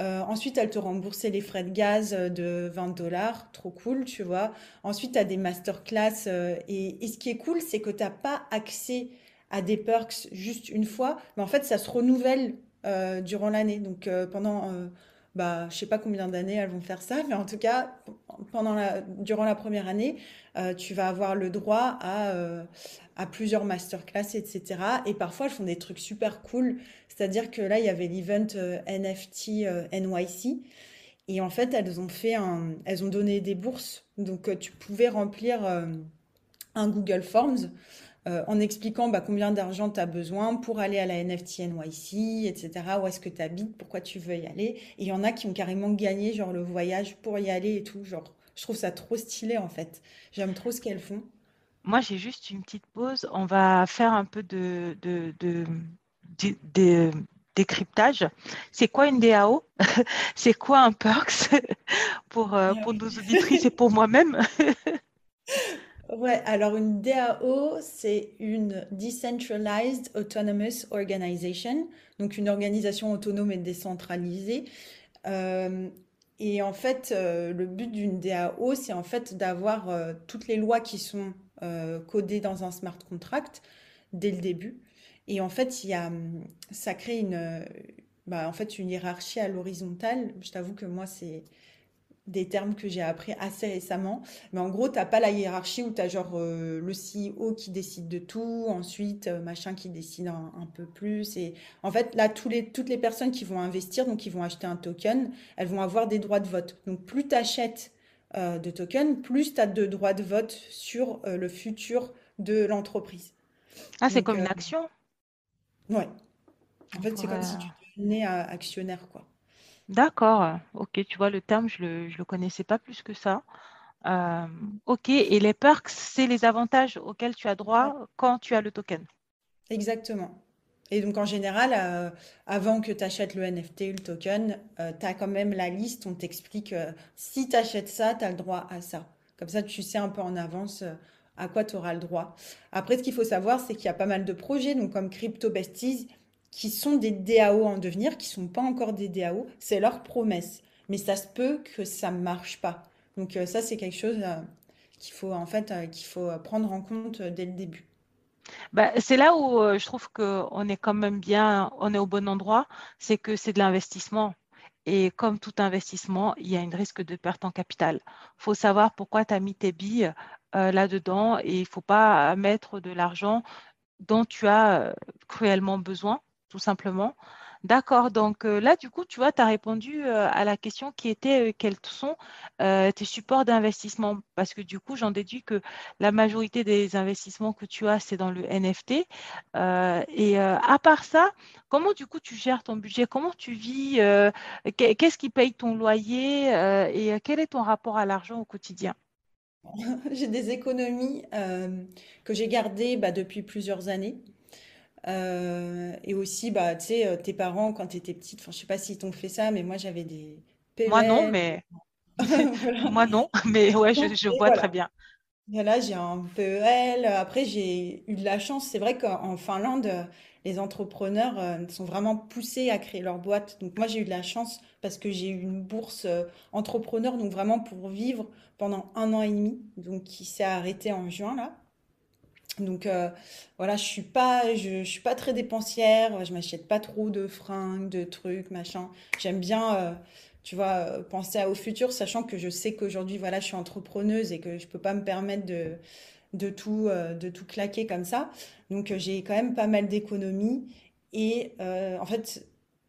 ensuite, elle te remboursait les frais de gaz de 20 dollars, trop cool, tu vois. Ensuite, tu as des masterclass. et, et, ce qui est cool, c'est que tu n'as pas accès à des perks juste une fois, mais en fait, ça se renouvelle euh, durant l'année. Donc, euh, pendant, euh, bah, je sais pas combien d'années elles vont faire ça, mais en tout cas, pendant la, durant la première année, tu vas avoir le droit à, à plusieurs masterclass, etc. Et parfois, elles font des trucs super cool. C'est-à-dire que là, il y avait l'event NFT NYC. Et en fait, elles ont fait un, elles ont donné des bourses. Donc, tu pouvais remplir un Google Forms euh, en expliquant bah, combien d'argent tu as besoin pour aller à la NFT NYC, etc. Où est-ce que tu habites, pourquoi tu veux y aller. Et il y en a qui ont carrément gagné genre le voyage pour y aller et tout. Genre, je trouve ça trop stylé en fait. J'aime trop ce qu'elles font. Moi, j'ai juste une petite pause. On va faire un peu de, décryptage. C'est quoi une DAO C'est quoi un Perks pour, euh, pour nos auditrices et pour moi-même Ouais, alors une DAO, c'est une Decentralized Autonomous Organization, donc une organisation autonome et décentralisée. Euh, et en fait, euh, le but d'une DAO, c'est en fait d'avoir euh, toutes les lois qui sont codées dans un smart contract dès le début. Et en fait, y a, ça crée une, bah, en fait, une hiérarchie à l'horizontale. Je t'avoue que moi, c'est des termes que j'ai appris assez récemment. Mais en gros, tu n'as pas la hiérarchie où tu as genre euh, le CEO qui décide de tout, ensuite euh, machin qui décide un, peu plus. Et en fait, là, tous les, toutes les personnes qui vont investir, donc qui vont acheter un token, elles vont avoir des droits de vote. Donc plus tu achètes euh, de tokens, plus tu as de droits de vote sur le futur de l'entreprise. Ah, c'est comme une action? Ouais. En fait, c'est comme si tu devenais actionnaire, quoi. D'accord, ok, tu vois, le terme, je ne le, connaissais pas plus que ça. Euh, ok, et les perks, c'est les avantages auxquels tu as droit quand tu as le token. Exactement. Et donc en général, euh, avant que tu achètes le NFT ou le token, euh, tu as quand même la liste, on t'explique si tu achètes ça, tu as le droit à ça. Comme ça, tu sais un peu en avance à quoi tu auras le droit. Après, ce qu'il faut savoir, c'est qu'il y a pas mal de projets, donc comme Crypto Besties, qui sont des DAO en devenir, qui sont pas encore des DAO, c'est leur promesse. Mais ça se peut que ça ne marche pas. Donc euh, ça, c'est quelque chose euh, qu'il faut en fait euh, qu'il faut prendre en compte dès le début. Bah, c'est là où je trouve qu'on est quand même bien, on est au bon endroit, c'est que c'est de l'investissement. Et comme tout investissement, il y a un risque de perte en capital. Il faut savoir pourquoi tu as mis tes billes là-dedans et il ne faut pas mettre de l'argent dont tu as cruellement besoin tout simplement. D'accord, donc euh, là, du coup, tu vois, tu as répondu euh, à la question qui était euh, quels sont tes supports d'investissement? Parce que du coup, j'en déduis que la majorité des investissements que tu as, c'est dans le NFT. et à part ça, comment du coup tu gères ton budget? Comment tu vis? Qu'est-ce qui paye ton loyer? et quel est ton rapport à l'argent au quotidien? J'ai des économies que j'ai gardées bah, depuis plusieurs années. Euh, et aussi, bah, tu sais, euh, tes parents, quand tu étais petite, enfin, je sais pas s'ils t'ont fait ça, mais moi, j'avais des Moi non, mais Voilà. moi non, mais ouais, je, vois très bien. Voilà, j'ai un PEL. Après, j'ai eu de la chance. C'est vrai qu'en Finlande, les entrepreneurs euh, sont vraiment poussés à créer leur boîte. Donc, moi, j'ai eu de la chance parce que j'ai eu une bourse entrepreneur, donc vraiment pour vivre pendant un an et demi, donc qui s'est arrêtée en juin, là. Donc euh, voilà, je suis pas, je, suis pas très dépensière, je m'achète pas trop de fringues, de trucs, machin. J'aime bien, euh, tu vois, penser au futur, sachant que je sais qu'aujourd'hui, voilà, je suis entrepreneuse et que je peux pas me permettre de, de tout, euh, de tout claquer comme ça. Donc j'ai quand même pas mal d'économies et en fait,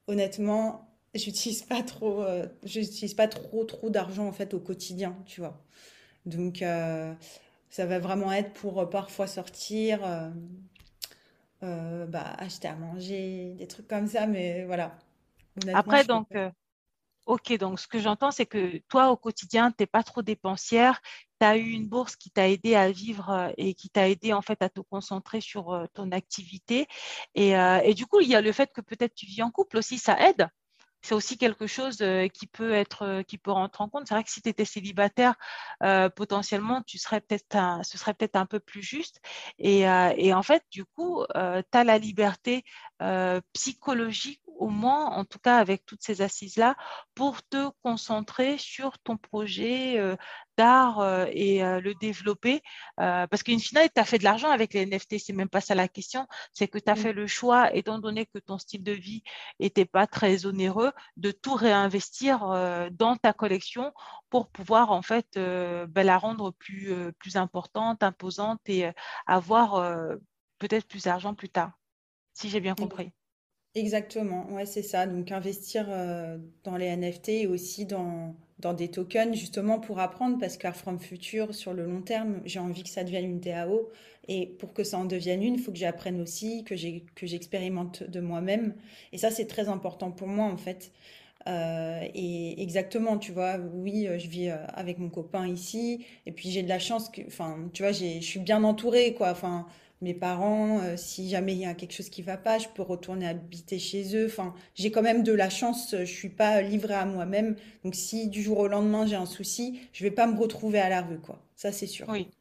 honnêtement, j'utilise pas trop, j'utilise pas trop, trop d'argent en fait au quotidien, tu vois. Donc, ça va vraiment être pour euh, parfois sortir, euh, euh, bah, acheter à manger, des trucs comme ça. Mais voilà, Après, donc, euh, ok, donc ce que j'entends, c'est que toi, au quotidien, tu n'es pas trop dépensière. Tu as eu une bourse qui t'a aidé à vivre et qui t'a aidé en fait à te concentrer sur ton activité. Et, euh, et du coup, il y a le fait que peut-être tu vis en couple aussi, ça aide. C'est aussi quelque chose euh, qui peut être, euh, qui peut rentrer en compte. C'est vrai que si tu étais célibataire, euh, potentiellement, tu serais peut-être ce serait peut-être un peu plus juste. Et, en fait, du coup, tu as la liberté psychologique, au moins, en tout cas avec toutes ces assises-là, pour te concentrer sur ton projet euh, d'art euh, et euh, le développer. Parce qu'une finale, tu as fait de l'argent avec les NFT, c'est même pas ça la question, c'est que tu as Mm. fait le choix, étant donné que ton style de vie n'était pas très onéreux, de tout réinvestir dans ta collection pour pouvoir en fait ben, la rendre plus, plus importante, imposante et avoir peut-être plus d'argent plus tard, si j'ai bien compris. Exactement, ouais, c'est ça. Donc investir euh, dans les NFT et aussi dans, dans des tokens, justement pour apprendre, parce qu'Art From Future, sur le long terme, j'ai envie que ça devienne une DAO. Et pour que ça en devienne une, il faut que j'apprenne aussi, que j'expérimente de moi-même. Et ça, c'est très important pour moi, en fait. Euh, et exactement, tu vois, oui, euh, je vis avec mon copain ici, et puis j'ai de la chance que, enfin, tu vois, je suis bien entourée, quoi. Enfin, mes parents, euh, si jamais il y a quelque chose qui va pas, je peux retourner habiter chez eux. Enfin, j'ai quand même de la chance, euh, je suis pas livrée à moi-même. Donc, si du jour au lendemain j'ai un souci, je vais pas me retrouver à la rue, quoi. Ça, c'est sûr. Oui.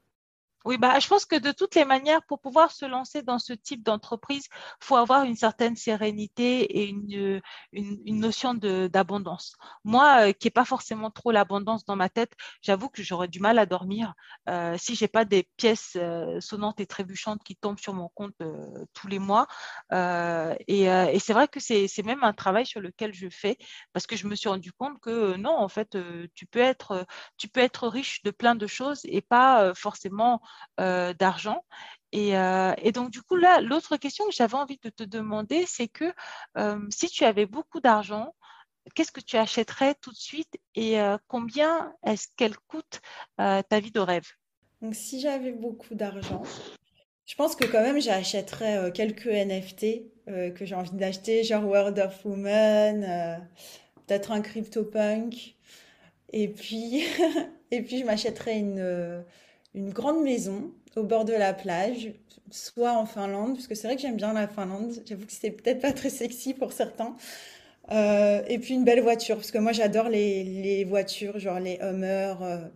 Oui, bah, je pense que de toutes les manières, pour pouvoir se lancer dans ce type d'entreprise, il faut avoir une certaine sérénité et une, une, notion d'abondance. Moi, euh, qui n'ai pas forcément trop l'abondance dans ma tête, j'avoue que j'aurais du mal à dormir euh, si j'ai pas des pièces euh, sonnantes et trébuchantes qui tombent sur mon compte tous les mois. Et c'est vrai que c'est, même un travail sur lequel je fais parce que je me suis rendu compte que non, en fait, tu peux être, tu peux être riche de plein de choses et pas forcément euh, d'argent. Et, euh, et donc, du coup, là, l'autre question que j'avais envie de te demander, c'est que euh, si tu avais beaucoup d'argent, qu'est-ce que tu achèterais tout de suite et combien est-ce qu'elle coûte ta vie de rêve? Donc, si j'avais beaucoup d'argent, je pense que quand même j'achèterais quelques NFT que j'ai envie d'acheter, genre World of Women, peut-être un CryptoPunk. Et puis, et puis je m'achèterais une, une grande maison au bord de la plage, soit en Finlande, parce que c'est vrai que j'aime bien la Finlande. J'avoue que c'est peut-être pas très sexy pour certains. Euh, et puis une belle voiture, parce que moi j'adore les, les voitures, genre les Hummer euh,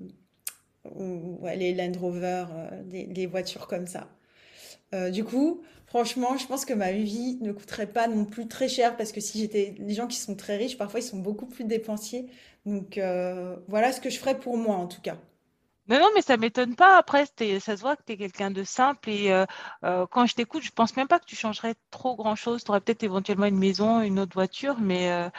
ou les Land Rover, euh, des, des voitures comme ça. Du coup, franchement, je pense que ma vie ne coûterait pas non plus très cher parce que si j'étais, les gens qui sont très riches, parfois ils sont beaucoup plus dépensiers. Donc voilà ce que je ferais pour moi en tout cas. Non, non, mais ça m'étonne pas. Après, ça se voit que tu es quelqu'un de simple et euh, euh, quand je t'écoute, je pense même pas que tu changerais trop grand-chose. Tu aurais peut-être éventuellement une maison, une autre voiture, mais euh,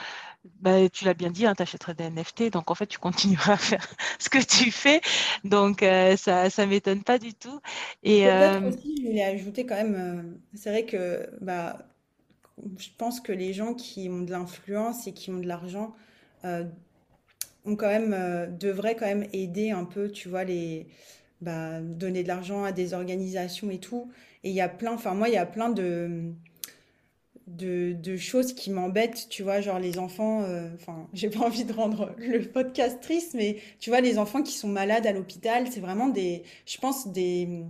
bah, tu l'as bien dit, hein, tu achèterais des NFT, donc en fait, tu continueras à faire ce que tu fais. Donc, ça ça m'étonne pas du tout. Et Et peut-être aussi, je voulais ajouter quand même, c'est vrai que bah, je pense que les gens qui ont de l'influence et qui ont de l'argent ont quand même, euh, devraient quand même aider un peu, tu vois, les, bah, donner de l'argent à des organisations et tout. Et il y a plein, enfin moi, il y a plein de, de, choses qui m'embêtent, tu vois, genre les enfants, euh, enfin, j'ai pas envie de rendre le podcast triste, mais tu vois, les enfants qui sont malades à l'hôpital, c'est vraiment des, je pense, des,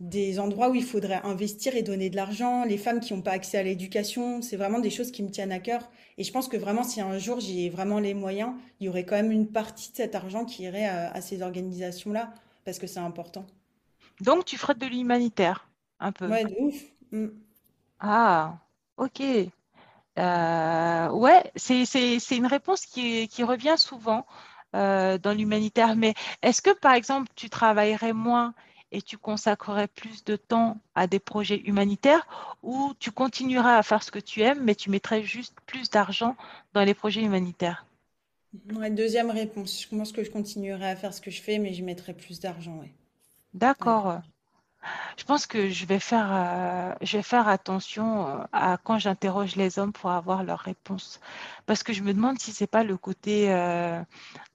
des endroits où il faudrait investir et donner de l'argent, les femmes qui n'ont pas accès à l'éducation, c'est vraiment des choses qui me tiennent à cœur. Et je pense que vraiment, si un jour j'ai vraiment les moyens, il y aurait quand même une partie de cet argent qui irait à, à ces organisations-là, parce que c'est important. Donc, tu ferais de l'humanitaire, un peu. Ouais, de ouf. Mm. Ah, ok. Euh, ouais, c'est, une réponse qui, qui revient souvent euh, dans l'humanitaire. Mais est-ce que, par exemple, tu travaillerais moins et tu consacrerais plus de temps à des projets humanitaires ou tu continueras à faire ce que tu aimes, mais tu mettrais juste plus d'argent dans les projets humanitaires? Ouais, deuxième réponse. Je pense que je continuerai à faire ce que je fais, mais je mettrai plus d'argent, ouais. Ouais. D'accord. Je pense que je vais faire, euh, je vais faire attention euh, à quand j'interroge les hommes pour avoir leur réponse. Parce que je me demande si c'est pas le côté euh,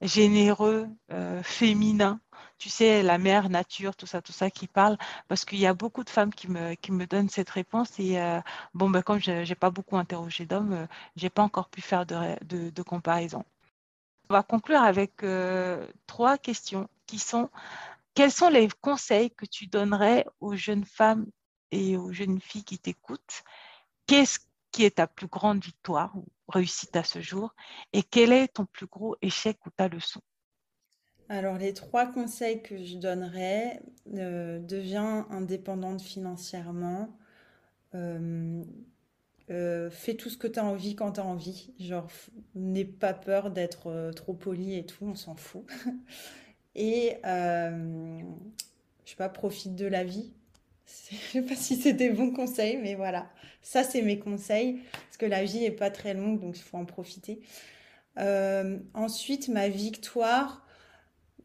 généreux, euh, féminin, tu sais, la mère nature, tout ça, tout ça qui parle. Parce qu'il y a beaucoup de femmes qui me, qui me donnent cette réponse. Et euh, bon, ben, comme je n'ai pas beaucoup interrogé d'hommes, euh, j'ai pas encore pu faire de, de comparaison. On va conclure avec euh, trois questions qui sont quels sont les conseils que tu donnerais aux jeunes femmes et aux jeunes filles qui t'écoutent? Qu'est-ce qui est ta plus grande victoire ou réussite à ce jour? Et quel est ton plus gros échec ou ta leçon? Alors, les trois conseils que je donnerais, euh, deviens indépendante financièrement, euh, euh, fais tout ce que tu as envie quand tu as envie. Genre, n'aie pas peur d'être trop poli et tout, on s'en fout. Et, je sais pas, profite de la vie. Je sais pas si c'est des bons conseils, mais voilà. Ça, c'est mes conseils, parce que la vie est pas très longue, donc il faut en profiter. Ensuite, ma victoire.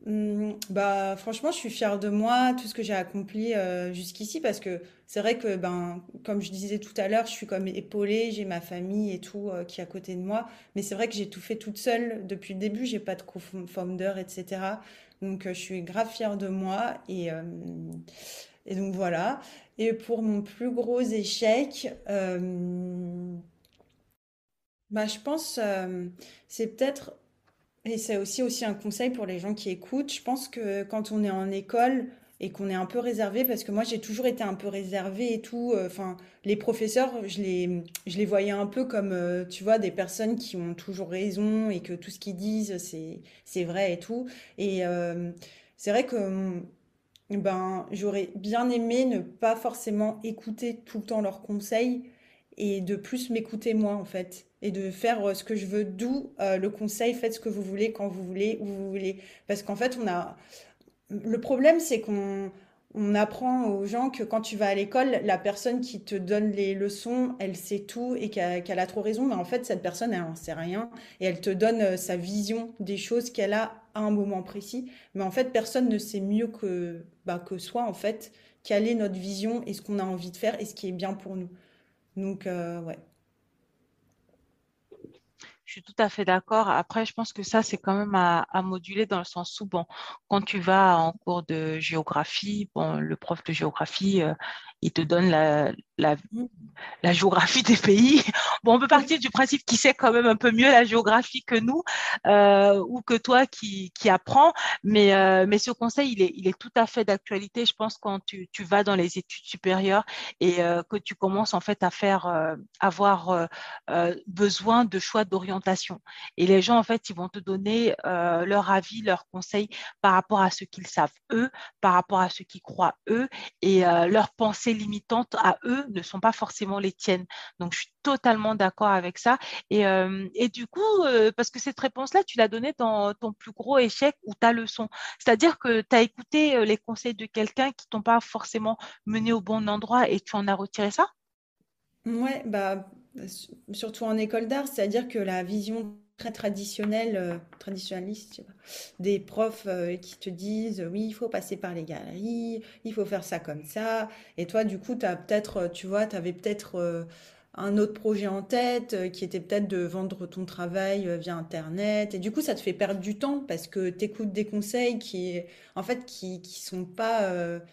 Hmm, bah, franchement, je suis fière de moi, tout ce que j'ai accompli euh, jusqu'ici, parce que c'est vrai que, ben, comme je disais tout à l'heure, je suis comme épaulée, j'ai ma famille et tout euh, qui est à côté de moi, mais c'est vrai que j'ai tout fait toute seule depuis le début, j'ai pas de co-founder, etc. Donc, euh, je suis grave fière de moi et, et donc voilà. Et pour mon plus gros échec, bah, je pense, c'est peut-être et c'est aussi un conseil pour les gens qui écoutent. Je pense que quand on est en école et qu'on est un peu réservé, parce que moi j'ai toujours été un peu réservée et tout, euh, enfin les professeurs, je les, je les voyais un peu comme, euh, tu vois, des personnes qui ont toujours raison et que tout ce qu'ils disent, c'est, c'est vrai et tout. Et euh, c'est vrai que ben, j'aurais bien aimé ne pas forcément écouter tout le temps leurs conseils et de plus m'écouter moi en fait et de faire euh, ce que je veux, d'où euh, le conseil, faites ce que vous voulez quand vous voulez, où vous voulez. Parce qu'en fait, on a... Le problème, c'est qu'on on apprend aux gens que quand tu vas à l'école, la personne qui te donne les leçons, elle sait tout et qu'elle a trop raison, mais en fait, cette personne, elle n'en sait rien et elle te donne euh, sa vision des choses qu'elle a à un moment précis. Mais en fait, personne ne sait mieux que, bah, que soi, en fait, quelle est notre vision et ce qu'on a envie de faire et ce qui est bien pour nous. Donc, euh, ouais. Je suis tout à fait d'accord. Après, je pense que ça, c'est quand même à, moduler dans le sens où, bon, quand tu vas en cours de géographie, bon, le prof de géographie, euh, il te donne la, la Mm. la géographie des pays. Bon, on peut partir du principe qu'il sait quand même un peu mieux la géographie que nous euh, ou que toi qui, qui apprends, mais, euh, mais ce conseil, il est, il est tout à fait d'actualité, je pense, quand tu, tu vas dans les études supérieures et euh, que tu commences en fait à faire, avoir besoin de choix d'orientation. Et les gens, en fait, ils vont te donner leur avis, leurs conseils par rapport à ce qu'ils savent eux, par rapport à ce qu'ils croient eux, et leurs pensées limitantes à eux ne sont pas forcément les tiennes. Donc, je suis totalement d'accord avec ça. Et, euh, et du coup, euh, parce que cette réponse-là, tu l'as donnée dans ton plus gros échec ou ta leçon. C'est-à-dire que tu as écouté euh, les conseils de quelqu'un qui t'ont pas forcément mené au bon endroit et tu en as retiré ça? Ouais, bah, surtout en école d'art, c'est-à-dire que la vision très traditionnelle, euh, traditionnaliste, des profs euh, qui te disent, oui, il faut passer par les galeries, il faut faire ça comme ça, et toi, du coup, t'as peut-être, euh, tu vois, t'avais peut-être euh, un autre projet en tête qui était peut-être de vendre ton travail via Internet. Et du coup, ça te fait perdre du temps parce que tu écoutes des conseils qui, en fait, qui, qui sont pas,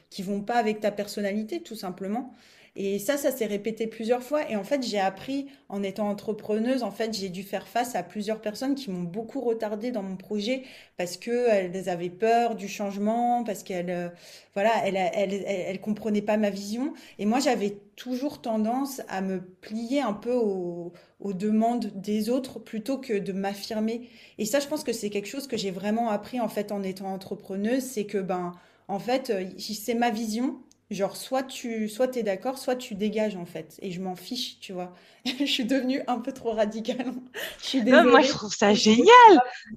qui vont pas avec ta personnalité, tout simplement. Et ça, ça s'est répété plusieurs fois. Et en fait, j'ai appris en étant entrepreneuse, en fait, j'ai dû faire face à plusieurs personnes qui m'ont beaucoup retardé dans mon projet parce que elles avaient peur du changement, parce qu'elles, euh, voilà, elles, elles, comprenaient pas ma vision. Et moi, j'avais toujours tendance à me plier un peu aux, aux demandes des autres plutôt que de m'affirmer. Et ça, je pense que c'est quelque chose que j'ai vraiment appris en fait en étant entrepreneuse, c'est que ben en fait, euh, c'est ma vision Genre, soit tu soit es d'accord, soit tu dégages, en fait. Et je m'en fiche, tu vois. je suis devenue un peu trop radicale. Je suis désolée. Non, moi, je trouve ça génial.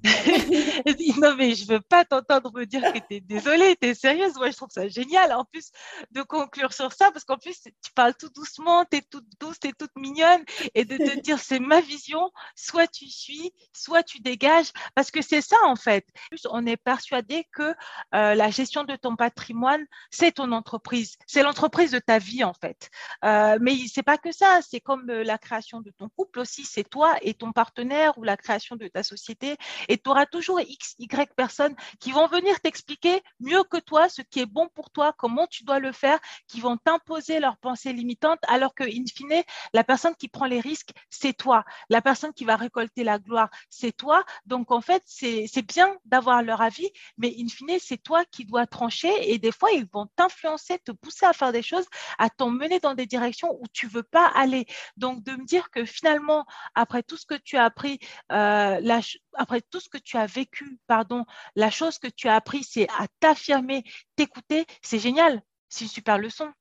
non, mais je veux pas t'entendre me dire que tu es désolée, tu es sérieuse. Moi, je trouve ça génial. En plus, de conclure sur ça, parce qu'en plus, tu parles tout doucement, tu es toute douce, tu es toute mignonne. Et de te dire, c'est ma vision, soit tu suis, soit tu dégages. Parce que c'est ça, en fait. Plus, on est persuadé que euh, la gestion de ton patrimoine, c'est ton entreprise c'est l'entreprise de ta vie en fait. Euh, mais c'est pas que ça, c'est comme euh, la création de ton couple aussi, c'est toi et ton partenaire ou la création de ta société. Et tu auras toujours X, Y personnes qui vont venir t'expliquer mieux que toi ce qui est bon pour toi, comment tu dois le faire, qui vont t'imposer leurs pensées limitantes, alors que, in fine, la personne qui prend les risques, c'est toi. La personne qui va récolter la gloire, c'est toi. Donc, en fait, c'est bien d'avoir leur avis, mais in fine, c'est toi qui dois trancher et des fois, ils vont t'influencer, te pousser à faire des choses, à t'emmener dans des directions où tu veux pas aller. Donc, de me dire que finalement, après tout ce que tu as appris, euh, après tout ce que tu as vécu, pardon, la chose que tu as appris, c'est à t'affirmer, t'écouter, c'est génial. C'est une super leçon.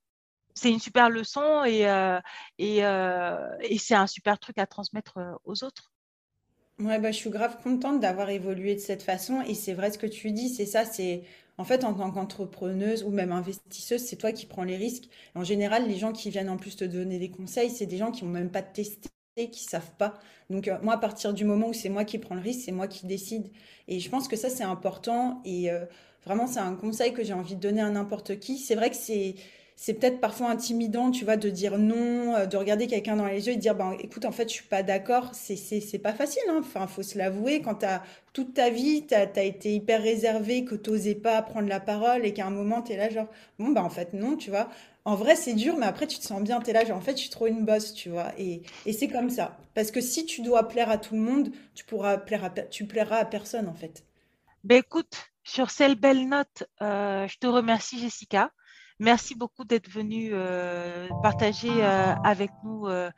C'est une super leçon et, euh, euh, et c'est un super truc à transmettre aux autres. Ouais, bah, je suis grave contente d'avoir évolué de cette façon. Et c'est vrai ce que tu dis, c'est ça, c'est en fait, en tant qu'entrepreneuse ou même investisseuse, c'est toi qui prends les risques. En général, les gens qui viennent en plus te donner des conseils, c'est des gens qui n'ont même pas testé, qui savent pas. Donc euh, moi, à partir du moment où c'est moi qui prends le risque, c'est moi qui décide. Et je pense que ça, c'est important. Et euh, vraiment, c'est un conseil que j'ai envie de donner à n'importe qui. C'est vrai que c'est c'est peut-être parfois intimidant, tu vois, de dire non, euh, de regarder quelqu'un dans les yeux et de dire, ben, écoute, en fait, je suis pas d'accord. C'est, c'est, c'est pas facile, hein. Enfin, faut se l'avouer. Quand t'as toute ta vie, t'as, as été hyper réservé, que t'osais pas prendre la parole et qu'à un moment, t'es là, genre, bon, ben, en fait, non, tu vois. En vrai, c'est dur, mais après, tu te sens bien, t'es là, genre, en fait, je suis trop une bosse, tu vois. Et, c'est comme ça. Parce que si tu dois plaire à tout le monde, tu pourras plaire à, tu plairas à personne, en fait. Ben, écoute, sur cette belle note, euh, je te remercie, Jessica. Merci beaucoup d'être venu euh, partager euh, avec nous euh,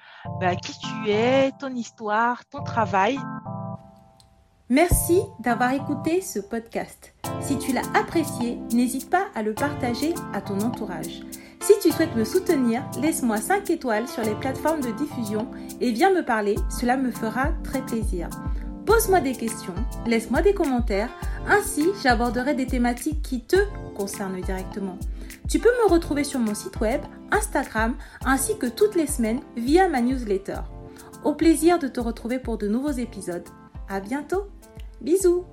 bah, qui tu es, ton histoire, ton travail. Merci d'avoir écouté ce podcast. Si tu l'as apprécié, n'hésite pas à le partager à ton entourage. Si tu souhaites me soutenir, laisse-moi 5 étoiles sur les plateformes de diffusion et viens me parler, cela me fera très plaisir. Pose-moi des questions, laisse-moi des commentaires, ainsi j'aborderai des thématiques qui te concernent directement. Tu peux me retrouver sur mon site web, Instagram, ainsi que toutes les semaines via ma newsletter. Au plaisir de te retrouver pour de nouveaux épisodes. À bientôt. Bisous.